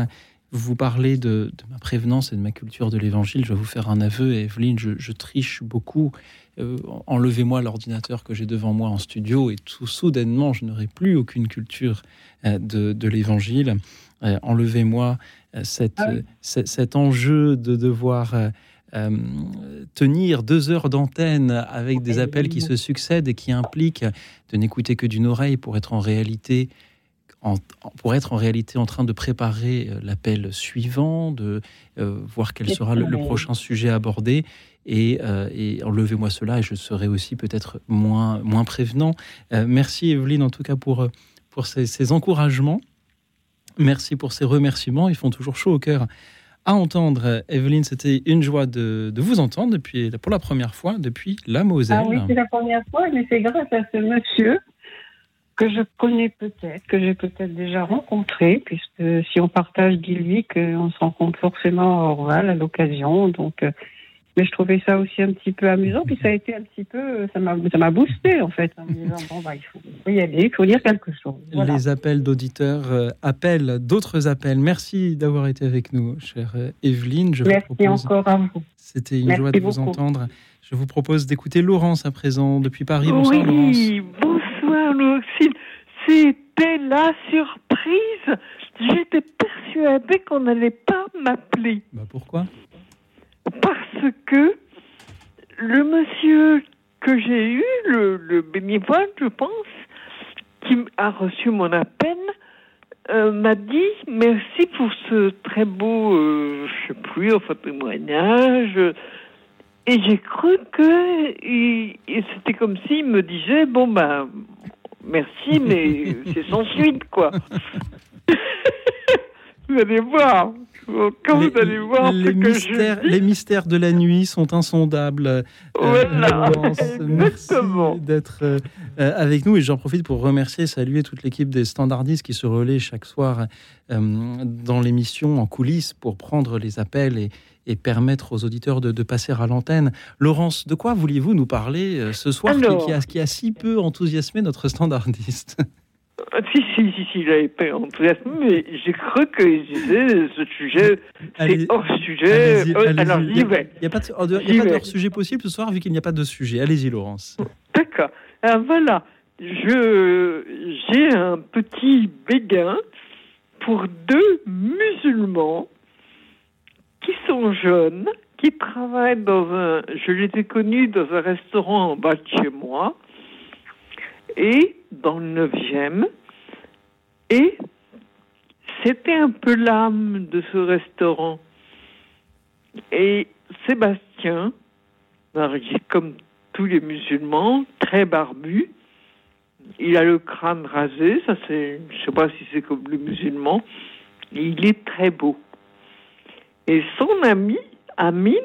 Vous parlez de, ma prévenance et de ma culture de l'évangile. Je vais vous faire un aveu, Evelyne, je triche beaucoup euh, enlevez-moi l'ordinateur que j'ai devant moi en studio et tout soudainement, je n'aurai plus aucune culture euh, de, l'évangile. Euh, enlevez-moi ah cet enjeu de devoir tenir deux heures d'antenne avec des appels qui se succèdent et qui impliquent de n'écouter que d'une oreille pour être en réalité pour être en réalité en train de préparer l'appel suivant, de voir quel sera le, prochain sujet abordé. Euh, et, enlevez-moi cela et je serai aussi peut-être moins, moins prévenant. Euh, merci Evelyne en tout cas pour, pour ces, encouragements. Merci pour ces remerciements, ils font toujours chaud au cœur à entendre. Evelyne, c'était une joie de, de, vous entendre depuis, pour la première fois depuis la Moselle. Ah oui, c'est la première fois, mais c'est grâce à ce monsieur que je connais peut-être, que j'ai peut-être déjà rencontré, puisque si on partage Guilvic, on se rencontre forcément à Orval à l'occasion. Donc, euh, mais je trouvais ça aussi un petit peu amusant. Puis ça a été un petit peu, ça m'a, ça m'a boosté en fait, en me disant bon bah il faut, y aller, il faut dire quelque chose. Les appels d'auditeurs euh, appellent d'autres appels. Merci d'avoir été avec nous, chère euh, Evelyne. Je Merci encore à vous. C'était une joie de vous entendre. Je vous propose d'écouter Laurence à présent depuis Paris. Bonsoir oui, bonsoir C'était la surprise. J'étais persuadée qu'on n'allait pas m'appeler. Bah pourquoi? Parce que le monsieur que j'ai eu, le, bénévole, je pense, qui a reçu mon appel, euh, m'a dit merci pour ce très beau, euh, je sais plus, enfin témoignage. Et j'ai cru que c'était comme s'il me disait bon ben merci, mais *laughs* c'est sans suite quoi. *laughs* Vous allez voir. Quand les, vous allez voir les, mystères, les mystères de la nuit sont insondables. Euh, voilà, *laughs* merci d'être euh, avec nous et j'en profite pour remercier et saluer toute l'équipe des standardistes qui se relaient chaque soir euh, dans l'émission en coulisses pour prendre les appels et, et permettre aux auditeurs de, de passer à l'antenne. Laurence, de quoi vouliez-vous nous parler ce soir qui, a, qui, a, si peu enthousiasmé notre standardiste? Ah, si, si, si, si, j'avais pas enthousiasmé, mais j'ai cru que ce sujet, c'est hors sujet. Euh, alors, Il n'y a, pas de hors sujet possible ce soir, vu qu'il n'y a pas de sujet. Allez-y, Laurence. D'accord. Alors voilà, je j'ai un petit béguin pour deux musulmans qui sont jeunes, qui travaillent dans un. Je les ai connus dans un restaurant en bas de chez moi et dans le neuvième. Et c'était un peu l'âme de ce restaurant. Et Sébastien, comme tous les musulmans, très barbu, il a le crâne rasé, ça c'est, je sais pas si c'est comme les musulmans, il est très beau. Et son ami, Amine,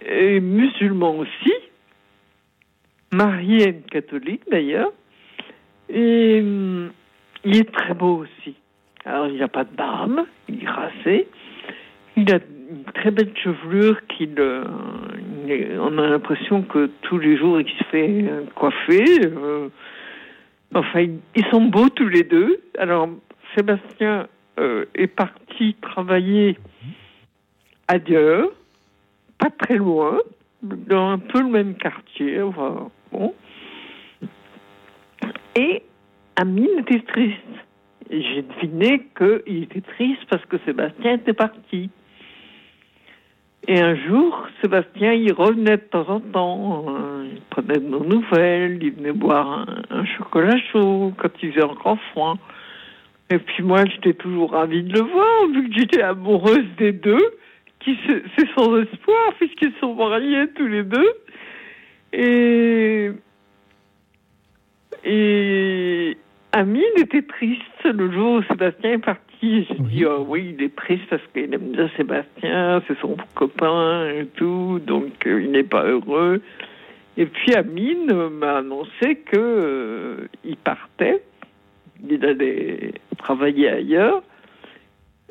est musulman aussi, marié à une catholique d'ailleurs, et hum, il est très beau aussi. Alors il n'a pas de barbe, il est rasé, il a une très belle chevelure qu'il euh, on a l'impression que tous les jours il se fait coiffer. Euh, enfin, ils sont beaux tous les deux. Alors, Sébastien euh, est parti travailler ailleurs, pas très loin, dans un peu le même quartier. bon. Et Amine était triste. J'ai deviné qu'il était triste parce que Sébastien était parti. Et un jour, Sébastien, il revenait de temps en temps, euh, il prenait de nos nouvelles, il venait boire un, chocolat chaud quand il faisait encore froid. Et puis moi, j'étais toujours ravie de le voir, vu que j'étais amoureuse des deux, qui c'est sans espoir, puisqu'ils sont mariés tous les deux. Et, et Amine était triste le jour où Sébastien est parti j'ai dit, oh, oui, il est triste parce qu'il aime bien Sébastien, c'est son copain et tout, donc euh, il n'est pas heureux. Et puis Amine m'a annoncé que euh, partait, il allait travailler ailleurs.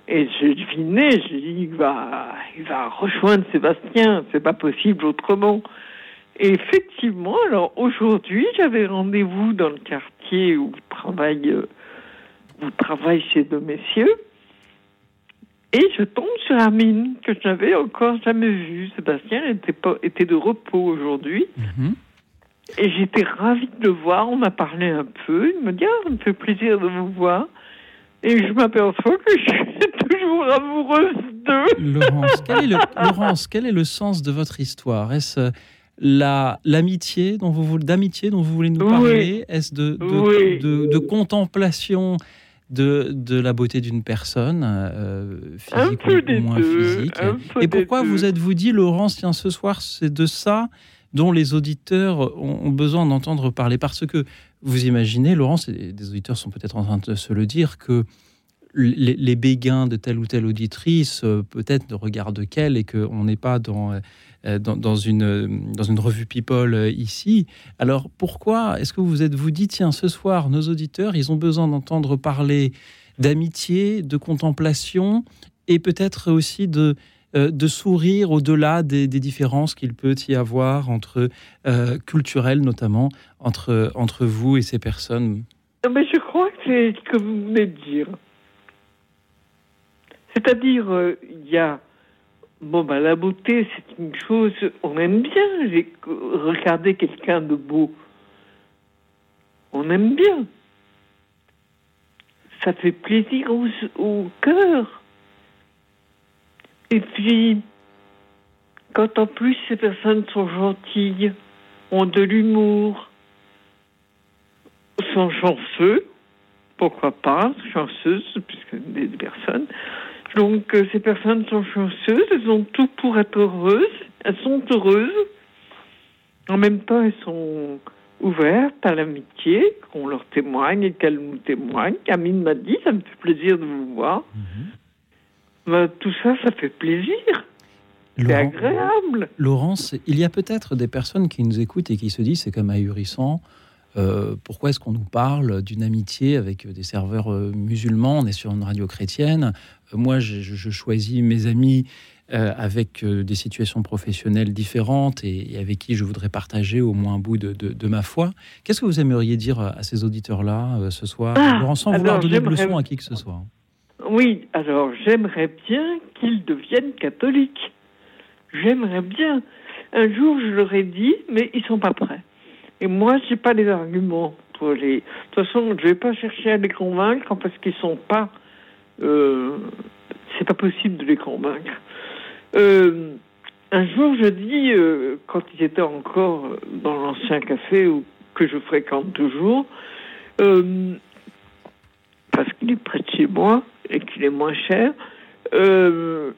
Et j'ai deviné, j'ai dit, il va, il va rejoindre Sébastien, c'est pas possible autrement. Et effectivement, alors aujourd'hui, j'avais rendez-vous dans le quartier où travaille vous travaillez chez deux messieurs. Et je tombe sur Amine, que je n'avais encore jamais vu. Sébastien était, pas, était de repos aujourd'hui. Mhm. Et j'étais ravie de le voir. On m'a parlé un peu. Il me dit Ah, ça me fait plaisir de vous voir. Et je m'aperçois que *laughs* je suis toujours amoureuse d'eux. Laurence, quel est le, *laughs* Laurence, quel est le sens de votre histoire? Est-ce euh, la l'amitié dont vous d'amitié dont vous voulez nous parler? Est-ce de de, de, contemplation de, de la beauté d'une personne, euh, physique ou, moins physique? Et pourquoi vous êtes-vous dit, Laurence, tiens, ce soir, c'est de ça dont les auditeurs ont, besoin d'entendre parler Parce que vous imaginez, Laurence, et des auditeurs sont peut-être en train de se le dire, que les, béguins de telle ou telle auditrice euh, peut-être ne regardent qu'elle et qu'on n'est pas dans euh, dans, une, dans une revue People euh, ici. Alors pourquoi est-ce que vous êtes vous dit, tiens, ce soir, nos auditeurs, ils ont besoin d'entendre parler d'amitié, de contemplation et peut-être aussi de, de sourire au-delà des, différences qu'il peut y avoir entre culturelles notamment entre, entre vous et ces personnes? Mais je crois que c'est ce que vous venez de dire. C'est-à-dire, il y a Bon, ben, la beauté, c'est une chose, on aime bien regarder quelqu'un de beau. On aime bien. Ça fait plaisir au, au cœur. Et puis, quand en plus ces personnes sont gentilles, ont de l'humour, sont chanceux, pourquoi pas, chanceuses, puisque des personnes, donc euh, ces personnes sont chanceuses, elles ont tout pour être heureuses, elles sont heureuses. En même temps, elles sont ouvertes à l'amitié, qu'on leur témoigne et qu'elles nous témoignent. Camille m'a dit, ça me fait plaisir de vous voir. Mhm. Ben, tout ça, ça fait plaisir. C'est agréable. Laurence, il y a peut-être des personnes qui nous écoutent et qui se disent c'est comme ahurissant. Euh, pourquoi est-ce qu'on nous parle d'une amitié avec des serveurs euh, musulmans? On est sur une radio chrétienne. Euh, moi, je, choisis mes amis avec des situations professionnelles différentes et, avec qui je voudrais partager au moins un bout de, ma foi. Qu'est-ce que vous aimeriez dire à ces auditeurs-là ce soir? Ah, Sans vouloir donner de leçons à qui que ce soit. Oui, alors j'aimerais bien qu'ils deviennent catholiques. J'aimerais bien. Un jour, je leur ai dit, mais ils sont pas prêts. Et moi, j'ai pas les arguments pour les. De toute façon, je vais pas chercher à les convaincre parce qu'ils sont pas. Euh... C'est pas possible de les convaincre. Euh... Un jour, je dis, euh, quand ils étaient encore dans l'ancien café que je fréquente toujours, parce qu'il est près de chez moi et qu'il est moins cher. Euh,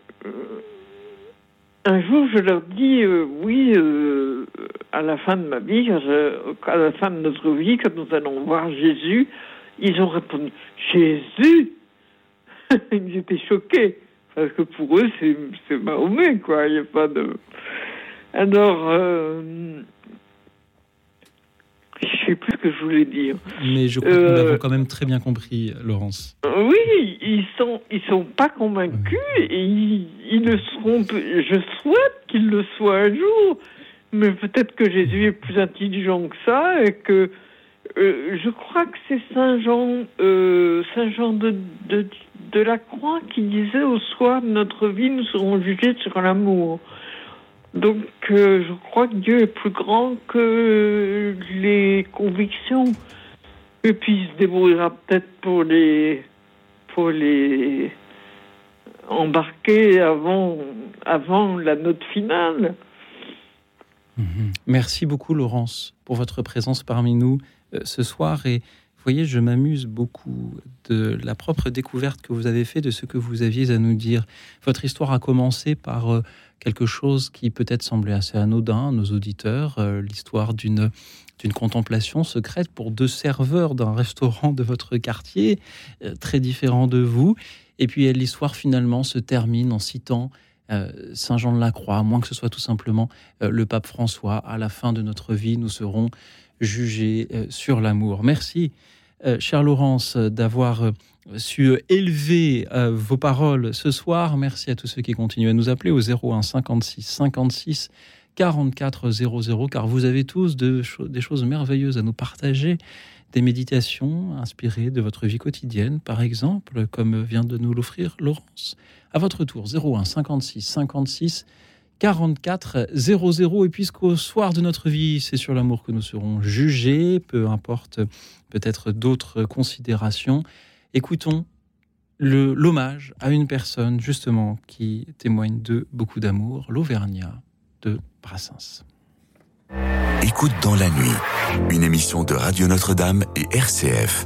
un jour, je leur dis euh, oui, à la fin de ma vie, à la fin de notre vie, quand nous allons voir Jésus, ils ont répondu Jésus *laughs* Ils étaient choqués. Parce que pour eux, c'est Mahomet, quoi. Il n'y a pas de. Alors, euh, sais plus ce que je voulais dire. Mais je crois que nous l'avons euh, quand même très bien compris, Laurence. Oui, ils sont, ils sont pas convaincus et ils, le seront. Je souhaite qu'ils le soient un jour, mais peut-être que Jésus est plus intelligent que ça et que euh, je crois que c'est Saint Jean, euh, Saint Jean de, de, de, la Croix qui disait au soir de notre vie, nous serons jugés sur l'amour. Donc, euh, je crois que Dieu est plus grand que les convictions. Et puis, il se débrouillera peut-être pour les, pour les embarquer avant, avant la note finale. Mhm. Merci beaucoup, Laurence, pour votre présence parmi nous euh, ce soir. Et vous voyez, je m'amuse beaucoup de la propre découverte que vous avez fait de ce que vous aviez à nous dire. Votre histoire a commencé par euh, quelque chose qui peut-être semblait assez anodin à nos auditeurs, euh, l'histoire d'une d'une contemplation secrète pour deux serveurs d'un restaurant de votre quartier, très différent de vous. Et puis l'histoire finalement se termine en citant Saint Jean de la Croix, moins que ce soit tout simplement le pape François. À la fin de notre vie, nous serons euh, sur l'amour. Merci, euh, chère Laurence, d'avoir euh, su élever vos paroles ce soir. Merci à tous ceux qui continuent à nous appeler au 01 56 56 44 00, car vous avez tous de des choses merveilleuses à nous partager, des méditations inspirées de votre vie quotidienne, par exemple, comme vient de nous l'offrir Laurence. À votre tour, 01 56 56 44 00. Et puisqu'au soir de notre vie, c'est sur l'amour que nous serons jugés, peu importe peut-être d'autres considérations, écoutons l'hommage à une personne justement qui témoigne de beaucoup d'amour, l'Auvergnat de Brassens. Écoute dans la nuit, une émission de Radio Notre-Dame et RCF.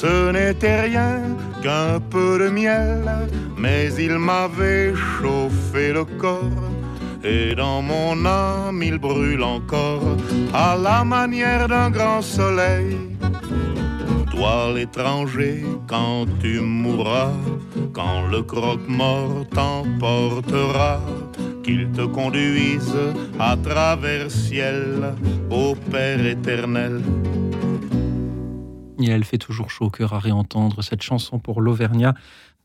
Ce n'était rien qu'un peu de miel, mais il m'avait chauffé le corps. Et dans mon âme il brûle encore à la manière d'un grand soleil. Toi l'étranger, quand tu mourras, quand le croque-mort t'emportera, qu'il te conduise à travers ciel au Père éternel. Et elle fait toujours chaud au cœur à réentendre cette chanson pour l'Auvergnat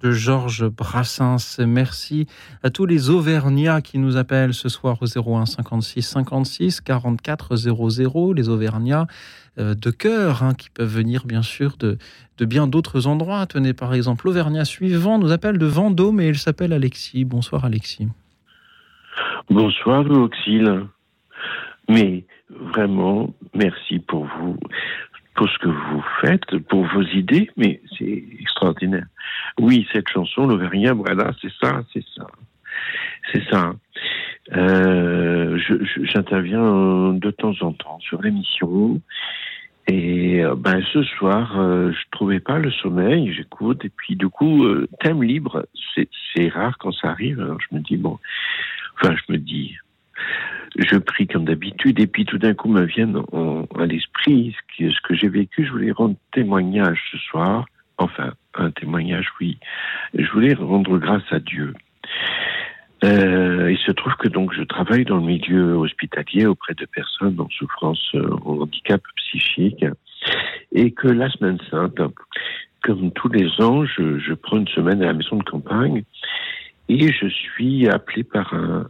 de Georges Brassens. Merci à tous les Auvergnats qui nous appellent ce soir au 01 56 56 44 00. Les Auvergnats euh, de cœur hein, qui peuvent venir bien sûr de, de bien d'autres endroits. Tenez par exemple l'Auvergnat suivant nous appelle de Vendôme et il s'appelle Alexis. Bonsoir Alexis. Bonsoir Louis Mais vraiment, merci pour vous pour ce que vous faites, pour vos idées, mais c'est extraordinaire. Oui, cette chanson, l'Auvergnat, voilà, c'est ça, c'est ça. C'est ça. Euh, J'interviens de temps en temps sur l'émission. Et euh, ben ce soir, euh, je trouvais pas le sommeil, j'écoute, et puis du coup, euh, thème libre, c'est rare quand ça arrive. Alors je me dis bon, enfin je me dis, je prie comme d'habitude, et puis tout d'un coup me viennent à l'esprit ce, que j'ai vécu. Je voulais rendre témoignage ce soir, enfin un témoignage, oui. Je voulais rendre grâce à Dieu. Euh, il se trouve que donc je travaille dans le milieu hospitalier auprès de personnes en souffrance, euh, en handicap psychique, et que la semaine sainte, comme tous les ans, je prends une semaine à la maison de campagne et je suis appelé par un,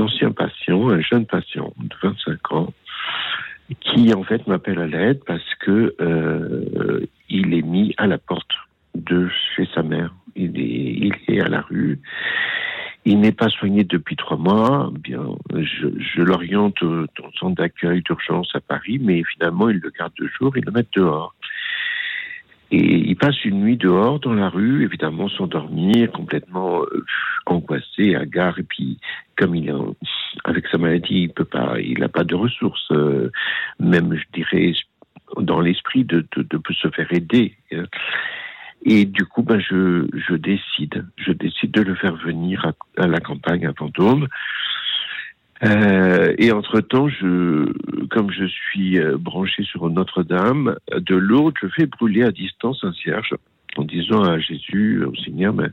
ancien patient, un jeune patient de 25 ans, qui en fait m'appelle à l'aide parce que euh, il est mis à la porte de chez sa mère. Il est, il est à la rue. Il n'est pas soigné depuis trois mois. Bien, je, je l'oriente le centre d'accueil d'urgence à Paris, mais finalement, il le garde deux jours, il le met dehors. Et il passe une nuit dehors dans la rue, évidemment sans dormir, complètement euh, angoissé, hagard. Et puis, comme il est avec sa maladie, il peut pas, il n'a pas de ressources, euh, même je dirais dans l'esprit de, de, de, se faire aider. Et du coup, ben je, je décide, je décide de le faire venir à, à la campagne à Vendôme. Euh, et entre-temps, je, comme je suis euh, branché sur Notre-Dame de Lourdes, je fais brûler à distance un cierge en disant à Jésus, au Seigneur, mais,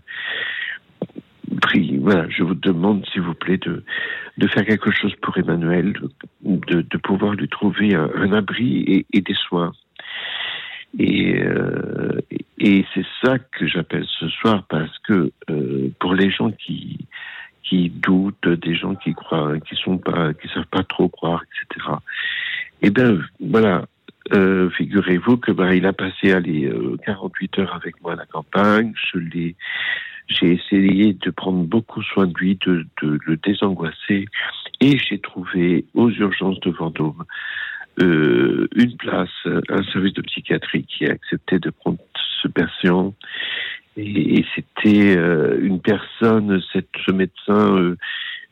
prie, voilà, je vous demande, s'il vous plaît, de, faire quelque chose pour Emmanuel, de, pouvoir lui trouver un, abri et, des soins. Et, euh, et c'est ça que j'appelle ce soir parce que pour les gens qui qui doutent, des gens qui croient, qui sont pas, qui savent pas trop croire, etc. Eh bien, voilà. Euh, figurez-vous que ben, il a passé allez, 48 heures avec moi à la campagne. Je l'ai, j'ai essayé de prendre beaucoup soin de lui, de, de le désangoisser, et j'ai trouvé aux urgences de Vendôme euh, une place, un service de psychiatrie qui a accepté de prendre ce patient et, c'était euh, une personne, ce médecin euh,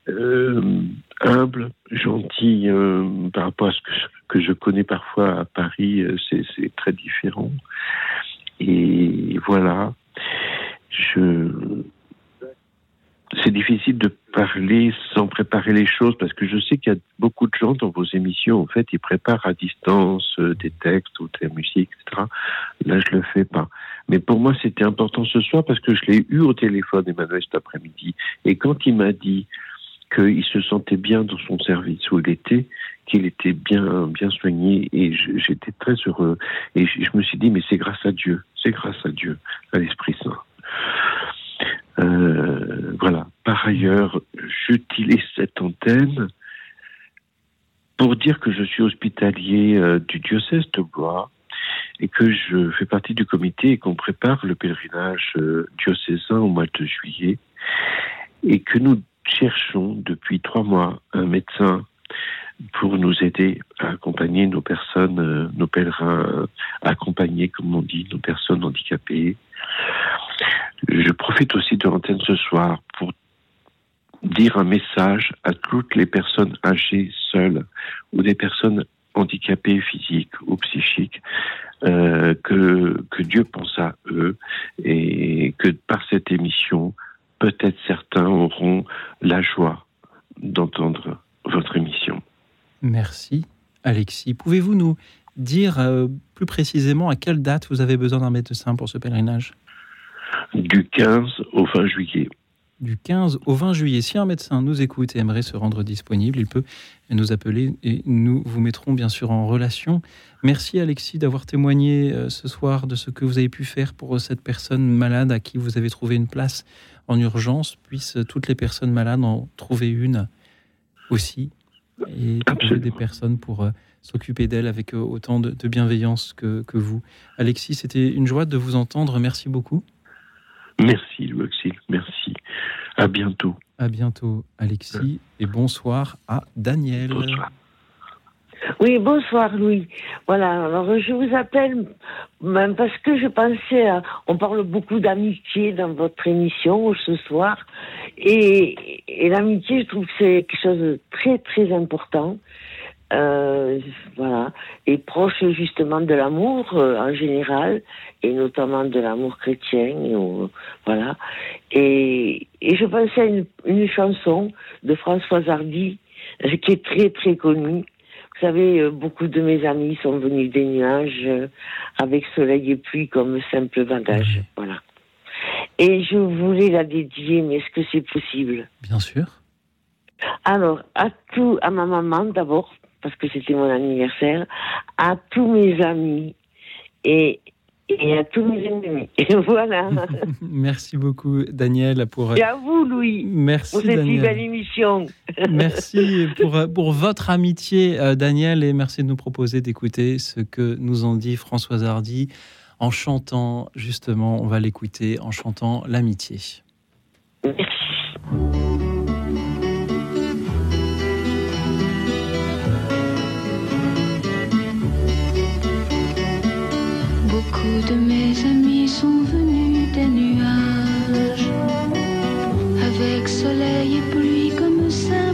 euh, humble, gentil, par rapport à ce que je, que je connais parfois à Paris, c'est très différent. Et voilà, je c'est difficile de parler sans préparer les choses parce que je sais qu'il y a beaucoup de gens dans vos émissions, en fait, ils préparent à distance euh, des textes ou des musiques, etc. Là, je le fais pas. Mais pour moi, c'était important ce soir parce que je l'ai eu au téléphone, Emmanuel, cet après-midi. Et quand il m'a dit qu'il se sentait bien dans son service où il était, qu'il était bien, bien soigné, et j'étais très heureux. Et je me suis dit, mais c'est grâce à Dieu, c'est grâce à Dieu, à l'Esprit Saint. Euh, voilà. Par ailleurs, j'utilise cette antenne pour dire que je suis hospitalier euh, du diocèse de Blois et que je fais partie du comité et qu'on prépare le pèlerinage euh, diocésain au mois de juillet et que nous cherchons depuis trois mois un médecin pour nous aider à accompagner nos personnes, nos pèlerins, accompagner, comme on dit, nos personnes handicapées. Je profite aussi de l'antenne ce soir pour dire un message à toutes les personnes âgées seules ou des personnes handicapées physiques ou psychiques euh, que, Dieu pense à eux et que par cette émission, peut-être certains auront la joie d'entendre votre émission. Merci, Alexis. Pouvez-vous nous dire euh, plus précisément à quelle date vous avez besoin d'un médecin pour ce pèlerinage? Du 15 au 20 juillet. Du 15 au 20 juillet. Si un médecin nous écoute et aimerait se rendre disponible, il peut nous appeler et nous vous mettrons bien sûr en relation. Merci Alexis d'avoir témoigné euh, ce soir de ce que vous avez pu faire pour cette personne malade à qui vous avez trouvé une place en urgence. Puissent toutes les personnes malades en trouver une aussi et trouver des personnes pour euh, s'occuper d'elles avec euh, autant de, bienveillance que, que vous. Alexis, c'était une joie de vous entendre. Merci beaucoup. Merci Louis merci. À bientôt. À bientôt Alexis et bonsoir à Daniel. Bonsoir. Oui, bonsoir Louis. Voilà, alors je vous appelle même parce que je pensais à... On parle beaucoup d'amitié dans votre émission ce soir. Et, et l'amitié, je trouve que c'est quelque chose de très très important. Euh, voilà, et proche justement de l'amour euh, en général, et notamment de l'amour chrétien, voilà. Et, et je pensais à une, une chanson de Françoise Hardy, euh, qui est très très connue. Vous savez, euh, beaucoup de mes amis sont venus des nuages avec soleil et pluie comme simple bagage, voilà. Et je voulais la dédier, mais est-ce que c'est possible? Bien sûr. Alors, à tout, à ma maman d'abord, parce que c'était mon anniversaire, à tous mes amis et, et à tous mes ennemis. Et *laughs* voilà. *laughs* Merci beaucoup, Daniel, pour. Et à vous, Louis. Merci. Pour cette belle émission. *laughs* merci pour, pour votre amitié, euh, Daniel, et merci de nous proposer d'écouter ce que nous en dit Françoise Hardy en chantant, justement, on va l'écouter en chantant l'amitié. Merci. De mes amis sont venus des nuages, avec soleil et pluie comme simple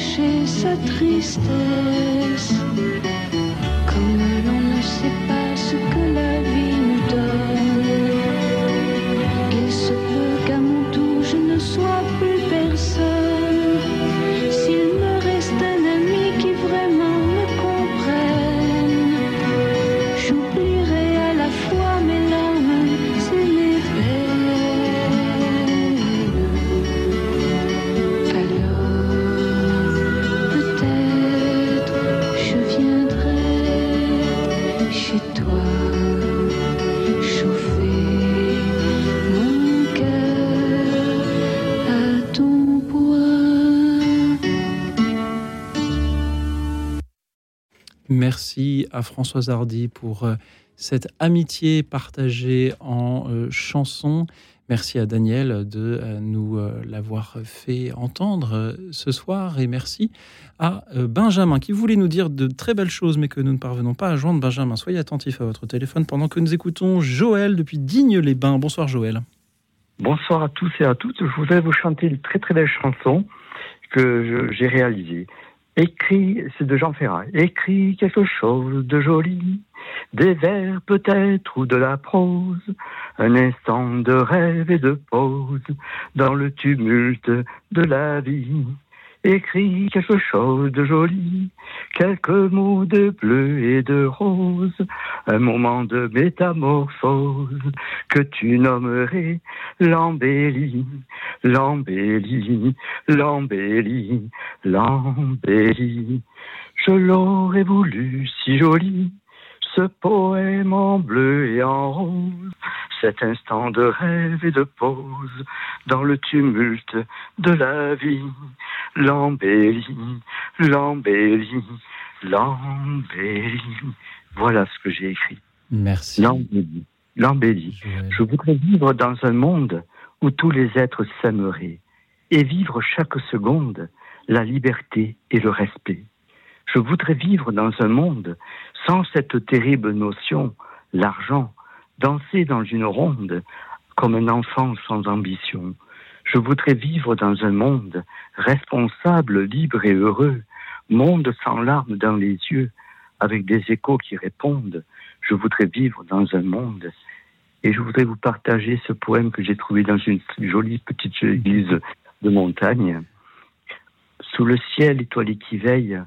cacher sa tristesse. Merci à Françoise Hardy pour euh, cette amitié partagée en euh, chansons. Merci à Daniel de euh, nous l'avoir fait entendre ce soir. Et merci à Benjamin qui voulait nous dire de très belles choses, mais que nous ne parvenons pas à joindre. Benjamin, soyez attentif à votre téléphone pendant que nous écoutons Joël depuis Digne-les-Bains. Bonsoir Joël. Bonsoir à tous et à toutes. Je voudrais vous chanter une très très belle chanson que j'ai réalisé. Écris, c'est de Jean Ferrat, écris quelque chose de joli, des vers peut-être ou de la prose, un instant de rêve et de pause dans le tumulte de la vie. Écris quelque chose de joli, quelques mots de bleu et de rose, un moment de métamorphose que tu nommerais l'embellie, l'embellie, l'embellie, l'embellie. Je l'aurais voulu si joli, ce poème en bleu et en rose, cet instant de rêve et de pause dans le tumulte de la vie, l'embellie, l'embellie, l'embellie. Voilà ce que j'ai écrit. Merci. L'embellie, l'embellie. Je voudrais vivre dans un monde où tous les êtres s'aimeraient et vivre chaque seconde la liberté et le respect. Je voudrais vivre dans un monde sans cette terrible notion, l'argent, danser dans une ronde comme un enfant sans ambition. Je voudrais vivre dans un monde responsable, libre et heureux, monde sans larmes dans les yeux, avec des échos qui répondent. Je voudrais vivre dans un monde. Et je voudrais vous partager ce poème que j'ai trouvé dans une jolie petite église de montagne. Sous le ciel étoilé qui veille,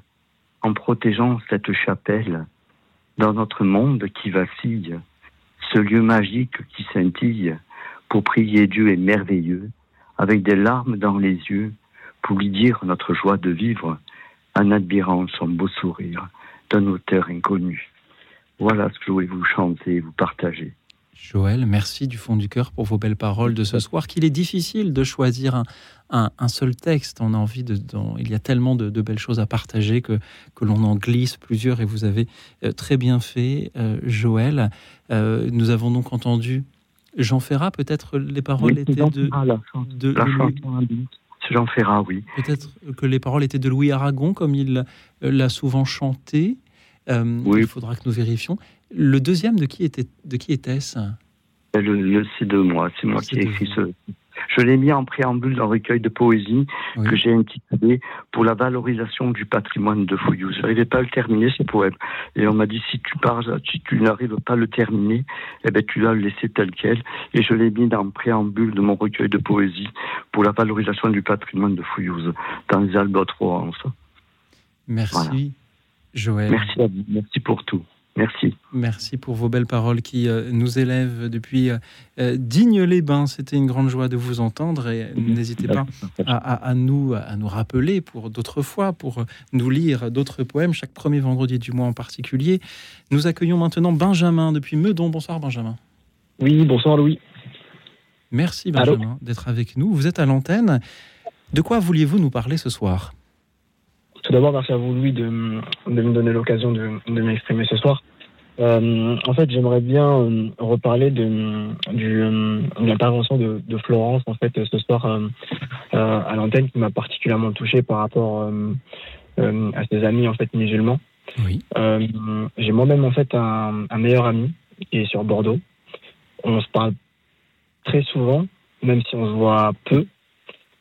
en protégeant cette chapelle, dans notre monde qui vacille, ce lieu magique qui scintille, pour prier Dieu est merveilleux, avec des larmes dans les yeux, pour lui dire notre joie de vivre, en admirant son beau sourire d'un auteur inconnu. Voilà ce que je voulais vous chanter et vous partager. Joël, merci du fond du cœur pour vos belles paroles de ce soir, qu'il est difficile de choisir un, seul texte. On a envie de, il y a tellement de, belles choses à partager que, que l'on en glisse plusieurs et vous avez euh, très bien fait, euh, Joël. Euh, nous avons donc entendu Jean Ferrat, peut-être les paroles étaient de... de, Jean Ferrat, oui. Peut-être que les paroles étaient de Louis Aragon, comme il l'a souvent chanté. oui. Il faudra que nous vérifions. Le deuxième, de qui était de qui était-ce? Le, C'est de moi, c'est moi qui ai écrit ce. Je l'ai mis en préambule dans le recueil de poésie que j'ai intitulé Pour la valorisation du patrimoine de Fouillou. Je n'arrivais pas à le terminer, ce poème. Et on m'a dit si tu si tu n'arrives pas à le terminer, eh ben, tu l'as laissé tel quel. Et je l'ai mis dans le préambule de mon recueil de poésie pour la valorisation du patrimoine de Fouillouse, dans les Alpes. Merci, Joël. Merci à vous. Merci pour tout. Merci. Merci pour vos belles paroles qui euh, nous élèvent depuis euh, euh, Digne-les-Bains. C'était une grande joie de vous entendre et n'hésitez pas à, nous, à nous rappeler pour d'autres fois, pour nous lire d'autres poèmes chaque premier vendredi du mois en particulier. Nous accueillons maintenant Benjamin depuis Meudon. Bonsoir Benjamin. Oui, bonsoir Louis. Merci Benjamin d'être avec nous. Vous êtes à l'antenne. De quoi vouliez-vous nous parler ce soir? Tout d'abord, merci à vous, Louis, de, de me donner l'occasion de, de m'exprimer ce soir. Euh, en fait, j'aimerais bien euh, reparler de, du, euh, de l'intervention de, de, Florence, en fait, ce soir euh, à l'antenne, qui m'a particulièrement touché par rapport à ses amis, en fait, musulmans. Oui. J'ai moi-même, en fait, un, un, meilleur ami qui est sur Bordeaux. On se parle très souvent, même si on se voit peu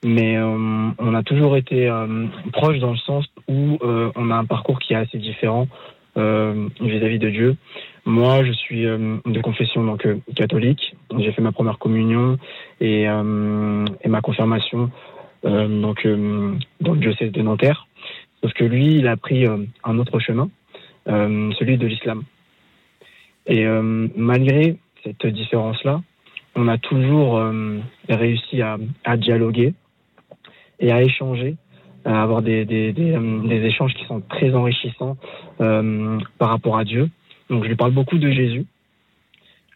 mais euh, on a toujours été euh, proche dans le sens où euh, on a un parcours qui est assez différent vis-à-vis de Dieu. Moi, je suis de confession donc catholique. J'ai fait ma première communion et, et ma confirmation donc dans le diocèse de Nanterre. Sauf que lui, il a pris un autre chemin, celui de l'islam. Et malgré cette différence-là, on a toujours réussi à, à dialoguer, et à échanger, à avoir des, euh, échanges qui sont très enrichissants euh, par rapport à Dieu. Donc je lui parle beaucoup de Jésus.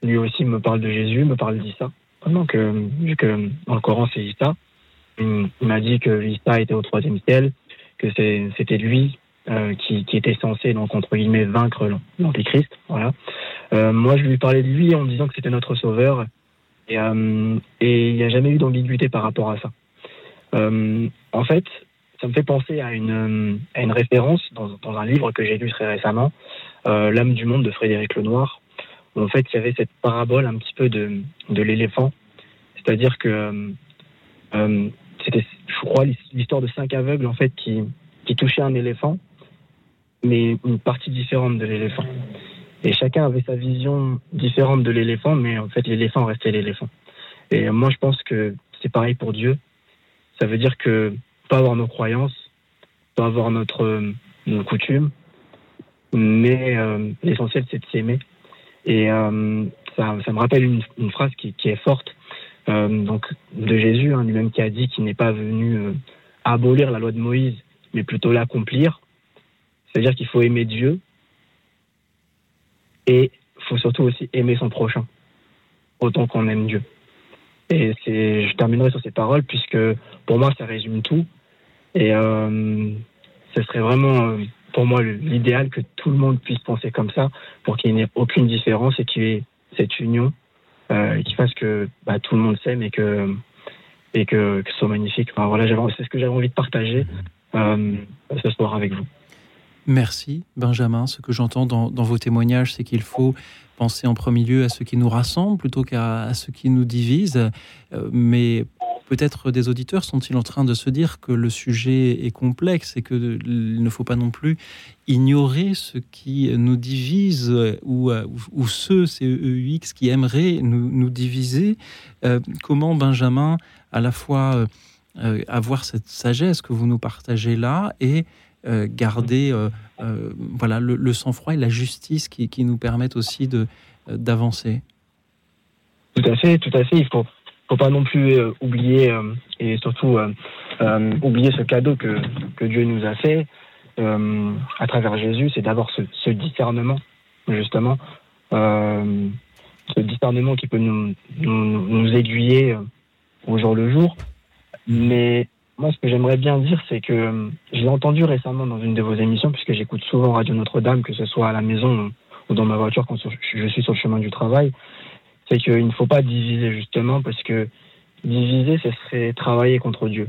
Lui aussi me parle de Jésus, me parle d'Issa. Donc, vu que dans le Coran c'est Issa, il m'a dit que Issa était au troisième ciel, que c'était lui euh, qui, était censé, donc entre guillemets, vaincre l'Antéchrist. Voilà. Moi, je lui parlais de lui en disant que c'était notre sauveur. Et il n'y a jamais eu d'ambiguïté par rapport à ça. Euh, en fait, ça me fait penser à une, une référence dans, un livre que j'ai lu très récemment, euh, L'âme du monde de Frédéric Lenoir, où en fait il y avait cette parabole un petit peu de, l'éléphant. C'est-à-dire que euh, c'était, je crois, l'histoire de cinq aveugles en fait qui, qui touchaient un éléphant, mais une partie différente de l'éléphant. Et chacun avait sa vision différente de l'éléphant, mais en fait l'éléphant restait l'éléphant. Et moi je pense que c'est pareil pour Dieu. Ça veut dire que pas avoir nos croyances, pas avoir notre, nos coutumes, mais euh, l'essentiel c'est de s'aimer. Et euh, ça, me rappelle une, phrase qui, est forte, euh, donc de Jésus, hein, lui-même qui a dit qu'il n'est pas venu euh, abolir la loi de Moïse, mais plutôt l'accomplir. C'est-à-dire qu'il faut aimer Dieu et faut surtout aussi aimer son prochain, autant qu'on aime Dieu. Et c'est, je terminerai sur ces paroles puisque pour moi ça résume tout. Et euh, ce serait vraiment euh, pour moi l'idéal que tout le monde puisse penser comme ça pour qu'il n'y ait aucune différence et qu'il y ait cette union euh, qui fasse que bah, tout le monde s'aime et que et que, que ce soit magnifique. Enfin, voilà, c'est ce que j'avais envie de partager euh, ce soir avec vous. Merci Benjamin. Ce que j'entends dans, vos témoignages, c'est qu'il faut penser en premier lieu à ce qui nous rassemble plutôt qu'à ce qui nous divise. Euh, mais peut-être des auditeurs sont-ils en train de se dire que le sujet est complexe et qu'il ne faut pas non plus ignorer ce qui nous divise ou, ou ceux, CEUX, qui aimeraient nous, nous diviser. Euh, comment Benjamin, à la fois euh, avoir cette sagesse que vous nous partagez là et euh, garder euh, euh, voilà, le, le sang-froid et la justice qui, qui nous permettent aussi d'avancer. Tout à fait, tout à fait. Il faut, faut pas non plus oublier et surtout oublier ce cadeau que, que Dieu nous a fait à travers Jésus, c'est d'avoir ce, ce, discernement, justement, ce discernement qui peut nous, nous, nous aiguiller au jour le jour. Mais moi, ce que j'aimerais bien dire, c'est que je l'ai entendu récemment dans une de vos émissions, puisque j'écoute souvent Radio Notre-Dame, que ce soit à la maison ou dans ma voiture quand je suis sur le chemin du travail c'est qu'il ne faut pas diviser justement parce que diviser, ce serait travailler contre Dieu.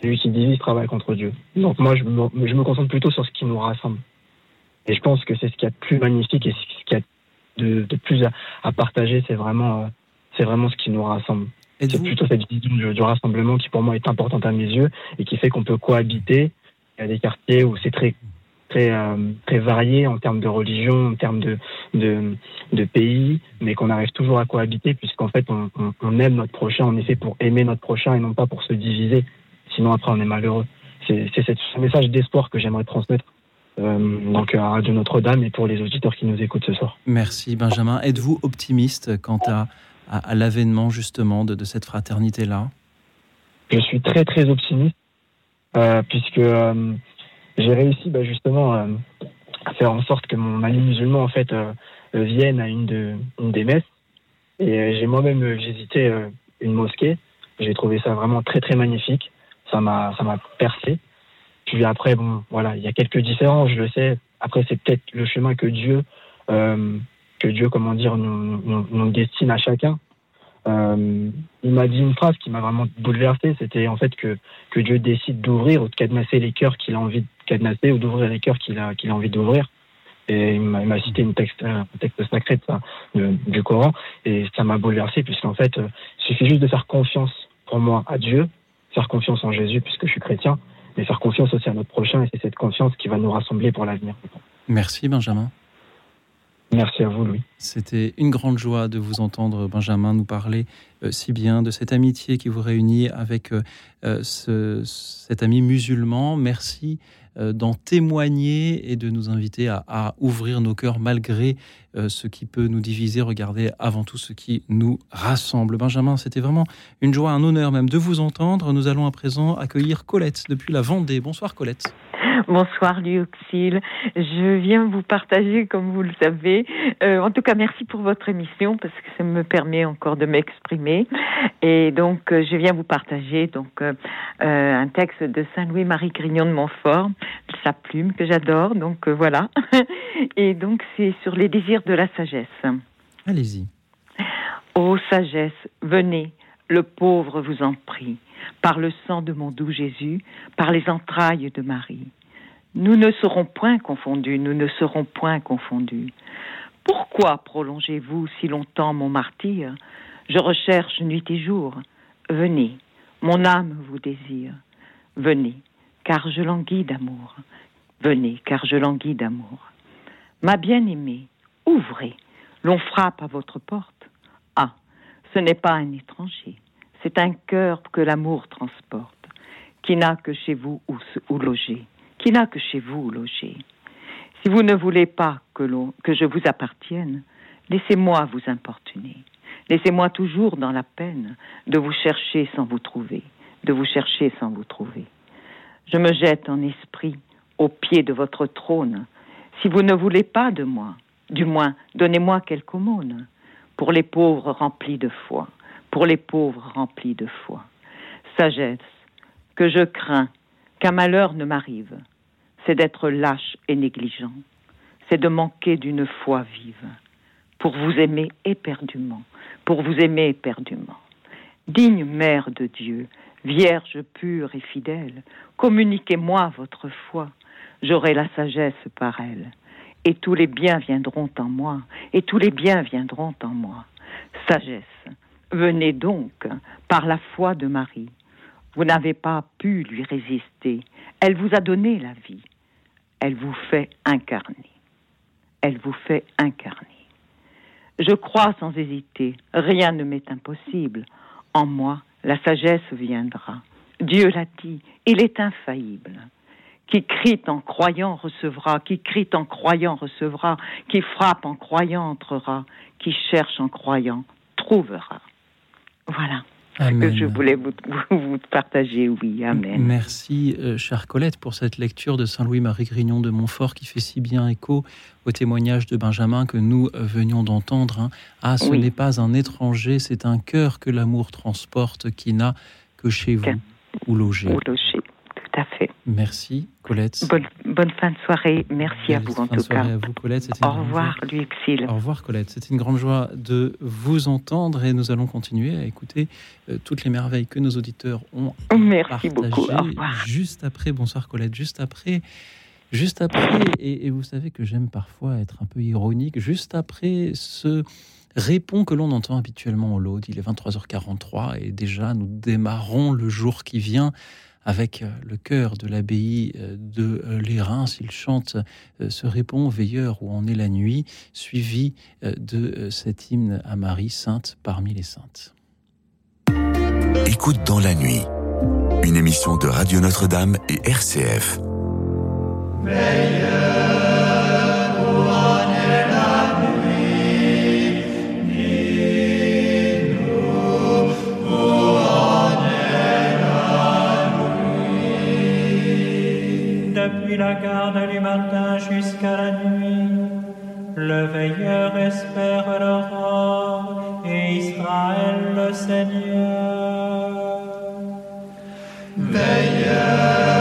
Celui qui divise travaille contre Dieu. Donc moi, je me, concentre plutôt sur ce qui nous rassemble. Et je pense que c'est ce qu'il y a de plus magnifique et ce qu'il y a de, plus à, à partager, c'est vraiment, c'est vraiment ce qui nous rassemble. C'est plutôt cette vision du, du, rassemblement qui pour moi est importante à mes yeux et qui fait qu'on peut cohabiter. Il y a des quartiers où c'est très très, euh, très varié en termes de religion, en termes de, de, de pays, mais qu'on arrive toujours à cohabiter puisqu'en fait on, on, on, aime notre prochain, on est fait pour aimer notre prochain et non pas pour se diviser. Sinon après on est malheureux. C'est ce message d'espoir que j'aimerais transmettre euh, donc à Radio Notre-Dame et pour les auditeurs qui nous écoutent ce soir. Merci Benjamin. Êtes-vous optimiste quant à, à, l'avènement justement de, cette fraternité-là Je suis très très optimiste euh, puisque euh, j'ai réussi bah, justement euh, à faire en sorte que mon ami musulman en fait vienne à une, de, une des messes. Et j'ai moi-même visité une mosquée. J'ai trouvé ça vraiment très très magnifique. Ça m'a ça m'a percé. Puis après bon voilà il y a quelques différences je le sais. Après c'est peut-être le chemin que Dieu que Dieu comment dire nous, destine à chacun. Euh, il m'a dit une phrase qui m'a vraiment bouleversé, c'était en fait que, que Dieu décide d'ouvrir ou de cadenasser les cœurs qu'il a envie de cadenasser ou d'ouvrir les cœurs qu'il a, qu'il a envie d'ouvrir. Et il m'a cité une texte, un texte sacré du Coran, et ça m'a bouleversé, puisqu'en fait, il suffit juste de faire confiance pour moi à Dieu, faire confiance en Jésus, puisque je suis chrétien, mais faire confiance aussi à notre prochain, et c'est cette confiance qui va nous rassembler pour l'avenir. Merci Benjamin. Merci à vous, Louis. C'était une grande joie de vous entendre, Benjamin, nous parler euh, si bien de cette amitié qui vous réunit avec euh, ce, cet ami musulman. Merci euh, d'en témoigner et de nous inviter à, à ouvrir nos cœurs malgré euh, ce qui peut nous diviser. Regardez avant tout ce qui nous rassemble. Benjamin, c'était vraiment une joie, un honneur même de vous entendre. Nous allons à présent accueillir Colette depuis la Vendée. Bonsoir Colette. Bonsoir Luoxil. Je viens vous partager, comme vous le savez. Euh, en tout cas, merci pour votre émission parce que ça me permet encore de m'exprimer. Et donc, euh, je viens vous partager donc euh, un texte de Saint Louis Marie Grignon de Montfort, sa plume que j'adore. Donc voilà. *laughs* Et donc, c'est sur les désirs de la sagesse. Allez-y. Ô sagesse, venez, le pauvre vous en prie, par le sang de mon doux Jésus, par les entrailles de Marie. Nous ne serons point confondus, nous ne serons point confondus. Pourquoi prolongez-vous si longtemps mon martyr? Je recherche nuit et jour. Venez, Mon âme vous désire. Venez, car je languis d'amour. Venez, car je languis d'amour. Ma bien-aimée, ouvrez. L'on frappe à votre porte. Ah, ce n'est pas un étranger. C'est un cœur que l'amour transporte, qui n'a que chez vous où, loger, qui n'a que chez vous où loger. Si vous ne voulez pas que, que je vous appartienne, laissez-moi vous importuner. Laissez-moi toujours dans la peine de vous chercher sans vous trouver, de vous chercher sans vous trouver. Je me jette en esprit au pied de votre trône. Si vous ne voulez pas de moi, du moins donnez-moi quelque aumône pour les pauvres remplis de foi, pour les pauvres remplis de foi. Sagesse, que je crains qu'un malheur ne m'arrive, c'est d'être lâche et négligent, c'est de manquer d'une foi vive, pour vous aimer éperdument, pour vous aimer éperdument. Digne Mère de Dieu, Vierge pure et fidèle, communiquez-moi votre foi, j'aurai la sagesse par elle, et tous les biens viendront en moi, et tous les biens viendront en moi. Sagesse, venez donc par la foi de Marie. Vous n'avez pas pu lui résister, elle vous a donné la vie, elle vous fait incarner, elle vous fait incarner. Je crois sans hésiter, rien ne m'est impossible. En moi, la sagesse viendra. Dieu l'a dit, il est infaillible. Qui crie en croyant recevra, qui crie en croyant recevra, qui frappe en croyant entrera, qui cherche en croyant trouvera. Voilà. Que je voulais vous, vous, partager, oui, Amen. Merci, euh, chère Colette, pour cette lecture de Saint-Louis-Marie Grignon de Montfort qui fait si bien écho au témoignage de Benjamin que nous euh, venions d'entendre. Hein. Ah, ce n'est pas un étranger, c'est un cœur que l'amour transporte qui n'a que chez vous ou logé. Ou logé, tout à fait. Merci, Colette. Bonne, fin de soirée. Merci à vous, en tout cas. À vous, Colette. Au revoir, Louis Exil. Au revoir, Colette. C'était une grande joie de vous entendre et nous allons continuer à écouter euh, toutes les merveilles que nos auditeurs ont Merci beaucoup. Au revoir. Juste après, bonsoir, Colette. Juste après. Juste après, et, et vous savez que j'aime parfois être un peu ironique, juste après ce répond que l'on entend habituellement au lot. Il est 23h43 et déjà nous démarrons le jour qui vient avec euh, le chœur de l'abbaye euh, de euh, l'Érins. Il chante ce répond veilleur où en est la nuit, suivi de cet hymne à Marie, sainte parmi les saintes. Écoute dans la nuit, une émission de Radio Notre-Dame et RCF. Depuis la garde du matin jusqu'à la nuit, le veilleur espère l'aurore et Israël le Seigneur. Veilleur,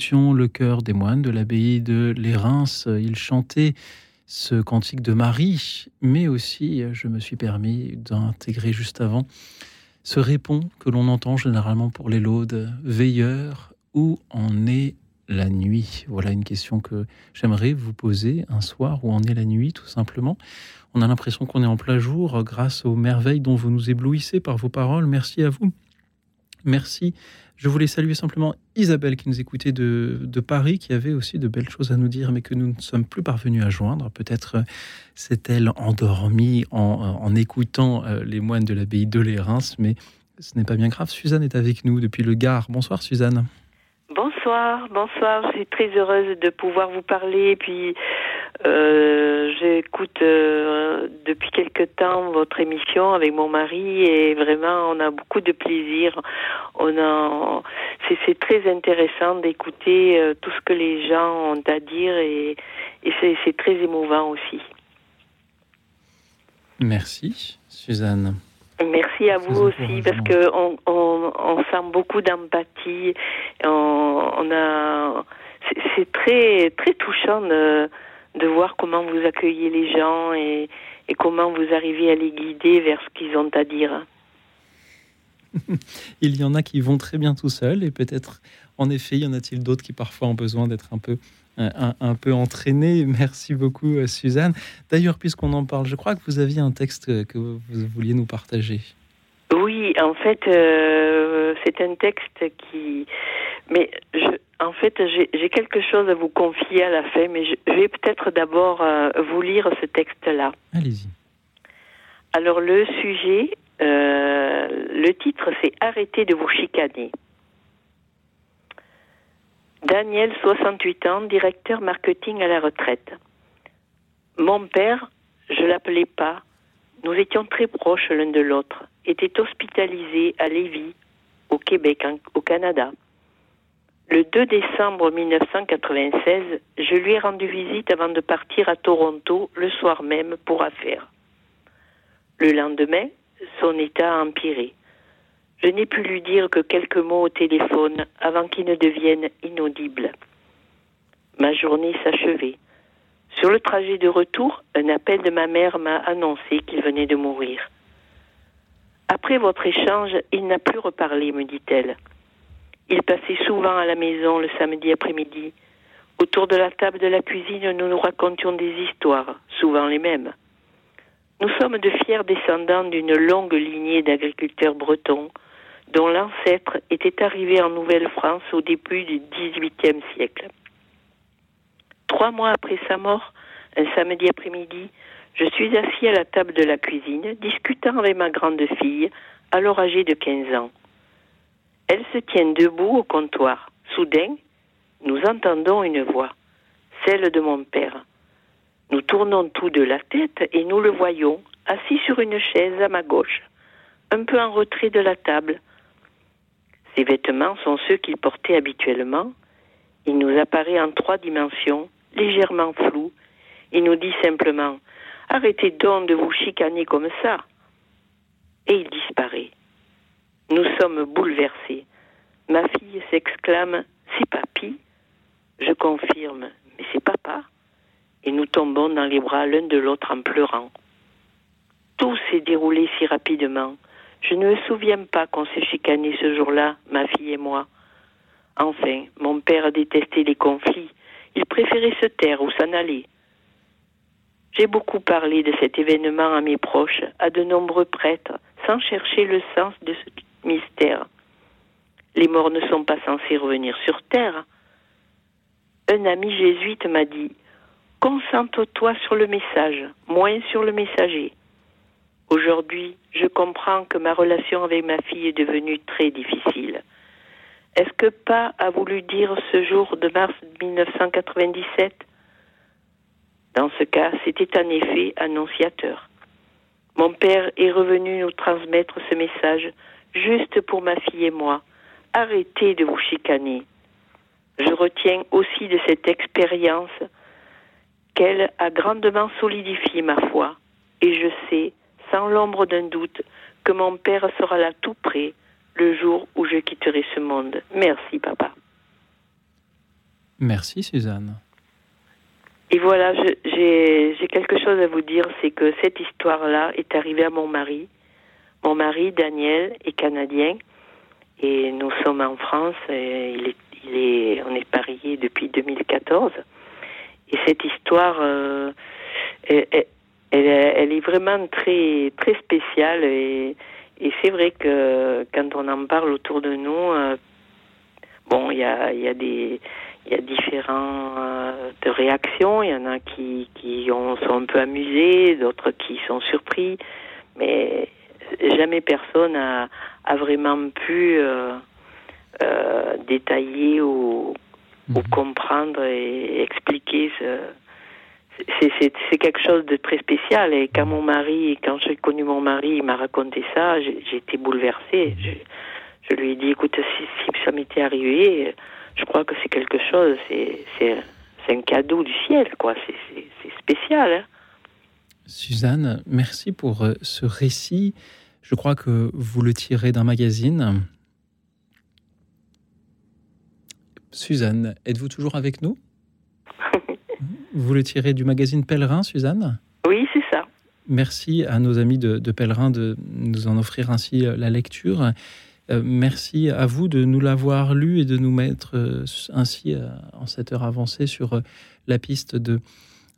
le chœur des moines de l'abbaye de Lérins. Ils chantaient ce cantique de Marie, mais aussi, je me suis permis d'intégrer juste avant, ce répond que l'on entend généralement pour les laudes veilleurs, où en est la nuit? Voilà une question que j'aimerais vous poser un soir, où en est la nuit tout simplement On a l'impression qu'on est en plein jour grâce aux merveilles dont vous nous éblouissez par vos paroles. Merci à vous. Merci. Je voulais saluer simplement Isabelle qui nous écoutait de, de, Paris, qui avait aussi de belles choses à nous dire, mais que nous ne sommes plus parvenus à joindre. Peut-être s'est-elle endormie en, en écoutant euh, les moines de l'abbaye de Lérins, mais ce n'est pas bien grave. Suzanne est avec nous depuis le Gard. Bonsoir Suzanne. Bonsoir, bonsoir. Je suis très heureuse de pouvoir vous parler. Puis euh, j'écoute euh, depuis quelque temps votre émission avec mon mari et vraiment on a beaucoup de plaisir. On a, c'est très intéressant d'écouter euh, tout ce que les gens ont à dire et, et c'est très émouvant aussi. Merci, Suzanne. Merci à vous aussi parce que on, on, on sent beaucoup d'empathie. On, on, a, c'est très très touchant de, de voir comment vous accueillez les gens et, comment vous arrivez à les guider vers ce qu'ils ont à dire. *laughs* il y en a qui vont très bien tout seuls et peut-être, en effet, y en a-t-il d'autres qui parfois ont besoin d'être un peu un, un, peu entraînés. *laughs* Merci beaucoup, Suzanne. D'ailleurs, puisqu'on en parle, je crois que vous aviez un texte que vous vouliez nous partager. Oui, en fait, euh, c'est un texte qui. Mais je, en fait, j'ai quelque chose à vous confier à la fin, mais je, je vais peut-être d'abord euh, vous lire ce texte-là. Allez-y. Alors, le sujet, euh, le titre, c'est Arrêtez de vous chicaner. Daniel, 68 ans, directeur marketing à la retraite. Mon père, je l'appelais pas, nous étions très proches l'un de l'autre, était hospitalisé à Lévis, au Québec, au Canada. Le 2 décembre 1996, je lui ai rendu visite avant de partir à Toronto le soir même pour affaires. Le lendemain, son état a empiré. Je n'ai pu lui dire que quelques mots au téléphone avant qu'il ne devienne inaudible. Ma journée s'achevait. Sur le trajet de retour, un appel de ma mère m'a annoncé qu'il venait de mourir. Après votre échange, il n'a plus reparlé, me dit-elle. Il passait souvent à la maison le samedi après-midi. Autour de la table de la cuisine, nous nous racontions des histoires, souvent les mêmes. Nous sommes de fiers descendants d'une longue lignée d'agriculteurs bretons dont l'ancêtre était arrivé en Nouvelle-France au début du XVIIIe siècle. Trois mois après sa mort, un samedi après-midi, je suis assis à la table de la cuisine, discutant avec ma grande fille, alors âgée de 15 ans. Elle se tient debout au comptoir. Soudain, nous entendons une voix, celle de mon père. Nous tournons tout de la tête et nous le voyons, assis sur une chaise à ma gauche, un peu en retrait de la table. Ses vêtements sont ceux qu'il portait habituellement. Il nous apparaît en trois dimensions, légèrement flou. Il nous dit simplement Arrêtez donc de vous chicaner comme ça. Et il disparaît. Nous sommes bouleversés. Ma fille s'exclame C'est papy Je confirme Mais c'est papa. Et nous tombons dans les bras l'un de l'autre en pleurant. tout s'est déroulé si rapidement. Je ne me souviens pas qu'on s'est chicané ce jour-là, ma fille et moi. Enfin, mon père détestait les conflits. Il préférait se taire ou s'en aller. J'ai beaucoup parlé de cet événement à mes proches, à de nombreux prêtres, sans chercher le sens de ce mystère. Les morts ne sont pas censés revenir sur terre. Un ami jésuite m'a dit Concentre-toi sur le message, moins sur le messager. Aujourd'hui, je comprends que ma relation avec ma fille est devenue très difficile. Est-ce que pas a voulu dire ce jour de mars 1997 Dans ce cas, c'était en effet annonciateur. Mon père est revenu nous transmettre ce message juste pour ma fille et moi. Arrêtez de vous chicaner. Je retiens aussi de cette expérience qu'elle a grandement solidifié ma foi et je sais, sans l'ombre d'un doute, que mon père sera là tout près le jour où je quitterai ce monde. Merci, papa. Merci, Suzanne. Et voilà, j'ai quelque chose à vous dire, c'est que cette histoire-là est arrivée à mon mari. Mon mari, Daniel, est canadien et nous sommes en France. Et il est, il est, on est mariés depuis 2014. Et cette histoire, euh, elle, elle, est vraiment très, très spéciale et et c'est vrai que quand on en parle autour de nous, euh, bon, il y a, y a des il y a différentes euh, de réactions. Il y en a qui, qui ont, sont un peu amusés, d'autres qui sont surpris, mais jamais personne a, a vraiment pu euh, euh détailler ou, ou, mhm. comprendre et expliquer ce, c'est quelque chose de très spécial. Et quand mon mari, quand j'ai connu mon mari, il m'a raconté ça, j'ai été bouleversée. Je, lui ai dit, écoute, si, ça m'était arrivé, je crois que c'est quelque chose, c'est un cadeau du ciel, quoi. C'est spécial. Hein. Suzanne, merci pour euh, ce récit. Je crois que vous le tirez d'un magazine. Suzanne, êtes-vous toujours avec nous? *laughs* vous le tirez du magazine Pèlerin, Suzanne Oui, c'est ça. Merci à nos amis de, Pèlerin de nous en offrir ainsi euh, la lecture. Euh, merci à vous de nous l'avoir lu et de nous mettre euh, ainsi en cette heure avancée sur la piste de,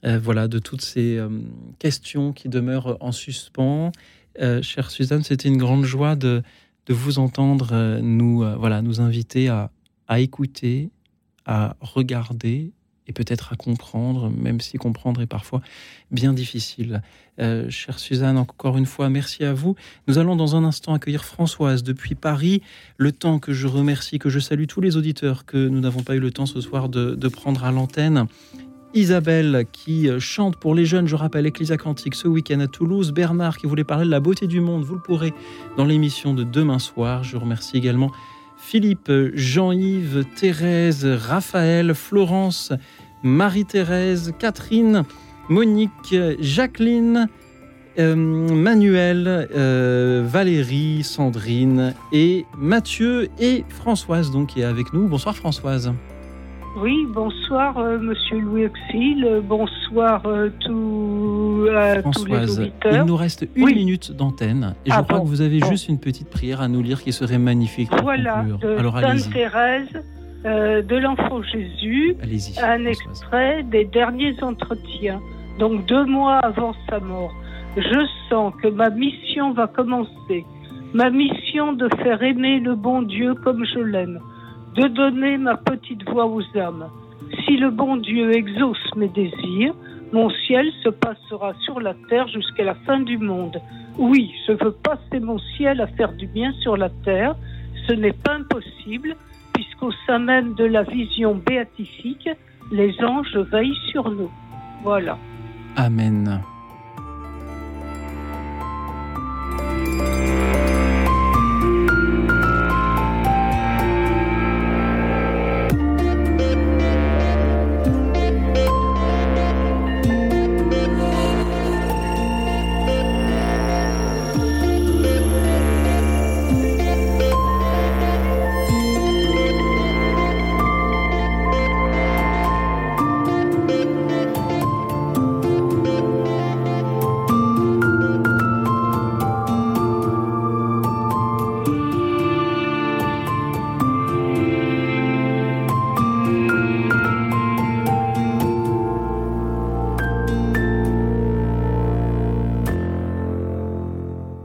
voilà, de toutes ces questions qui demeurent en suspens. chère Suzanne, c'était une grande joie de, de vous entendre nous, voilà, nous inviter à, à écouter, à regarder et peut-être à comprendre, même si comprendre est parfois bien difficile. Euh, chère Suzanne, encore une fois, merci à vous. Nous allons dans un instant accueillir Françoise depuis Paris. Le temps que je remercie, que je salue tous les auditeurs que nous n'avons pas eu le temps ce soir de, prendre à l'antenne. Isabelle qui chante pour les jeunes, je rappelle, Ecclesia Cantique ce week-end à Toulouse. Bernard qui voulait parler de la beauté du monde, vous le pourrez dans l'émission de demain soir. Je remercie également Philippe, Jean-Yves, Thérèse, Raphaël, Florence, Marie-Thérèse, Catherine, Monique, Jacqueline, euh, Manuel, euh, Valérie, Sandrine et Mathieu et Françoise donc qui est avec nous. Bonsoir Françoise. Oui, bonsoir euh, Monsieur Louis Auxil, bonsoir tous, tous les auditeurs. Il nous reste une minute d'antenne et je ah crois que vous avez juste une petite prière à nous lire qui serait magnifique. voilà, Alors Thérèse. Euh, de l'enfant Jésus, un extrait des derniers entretiens, donc deux mois avant sa mort. Je sens que ma mission va commencer, ma mission de faire aimer le bon Dieu comme je l'aime, de donner ma petite voix aux âmes. Si le bon Dieu exauce mes désirs, mon ciel se passera sur la terre jusqu'à la fin du monde. Oui, je veux passer mon ciel à faire du bien sur la terre. Ce n'est pas impossible, puisqu'au sein même de la vision béatifique, les anges veillent sur nous. Voilà. Amen.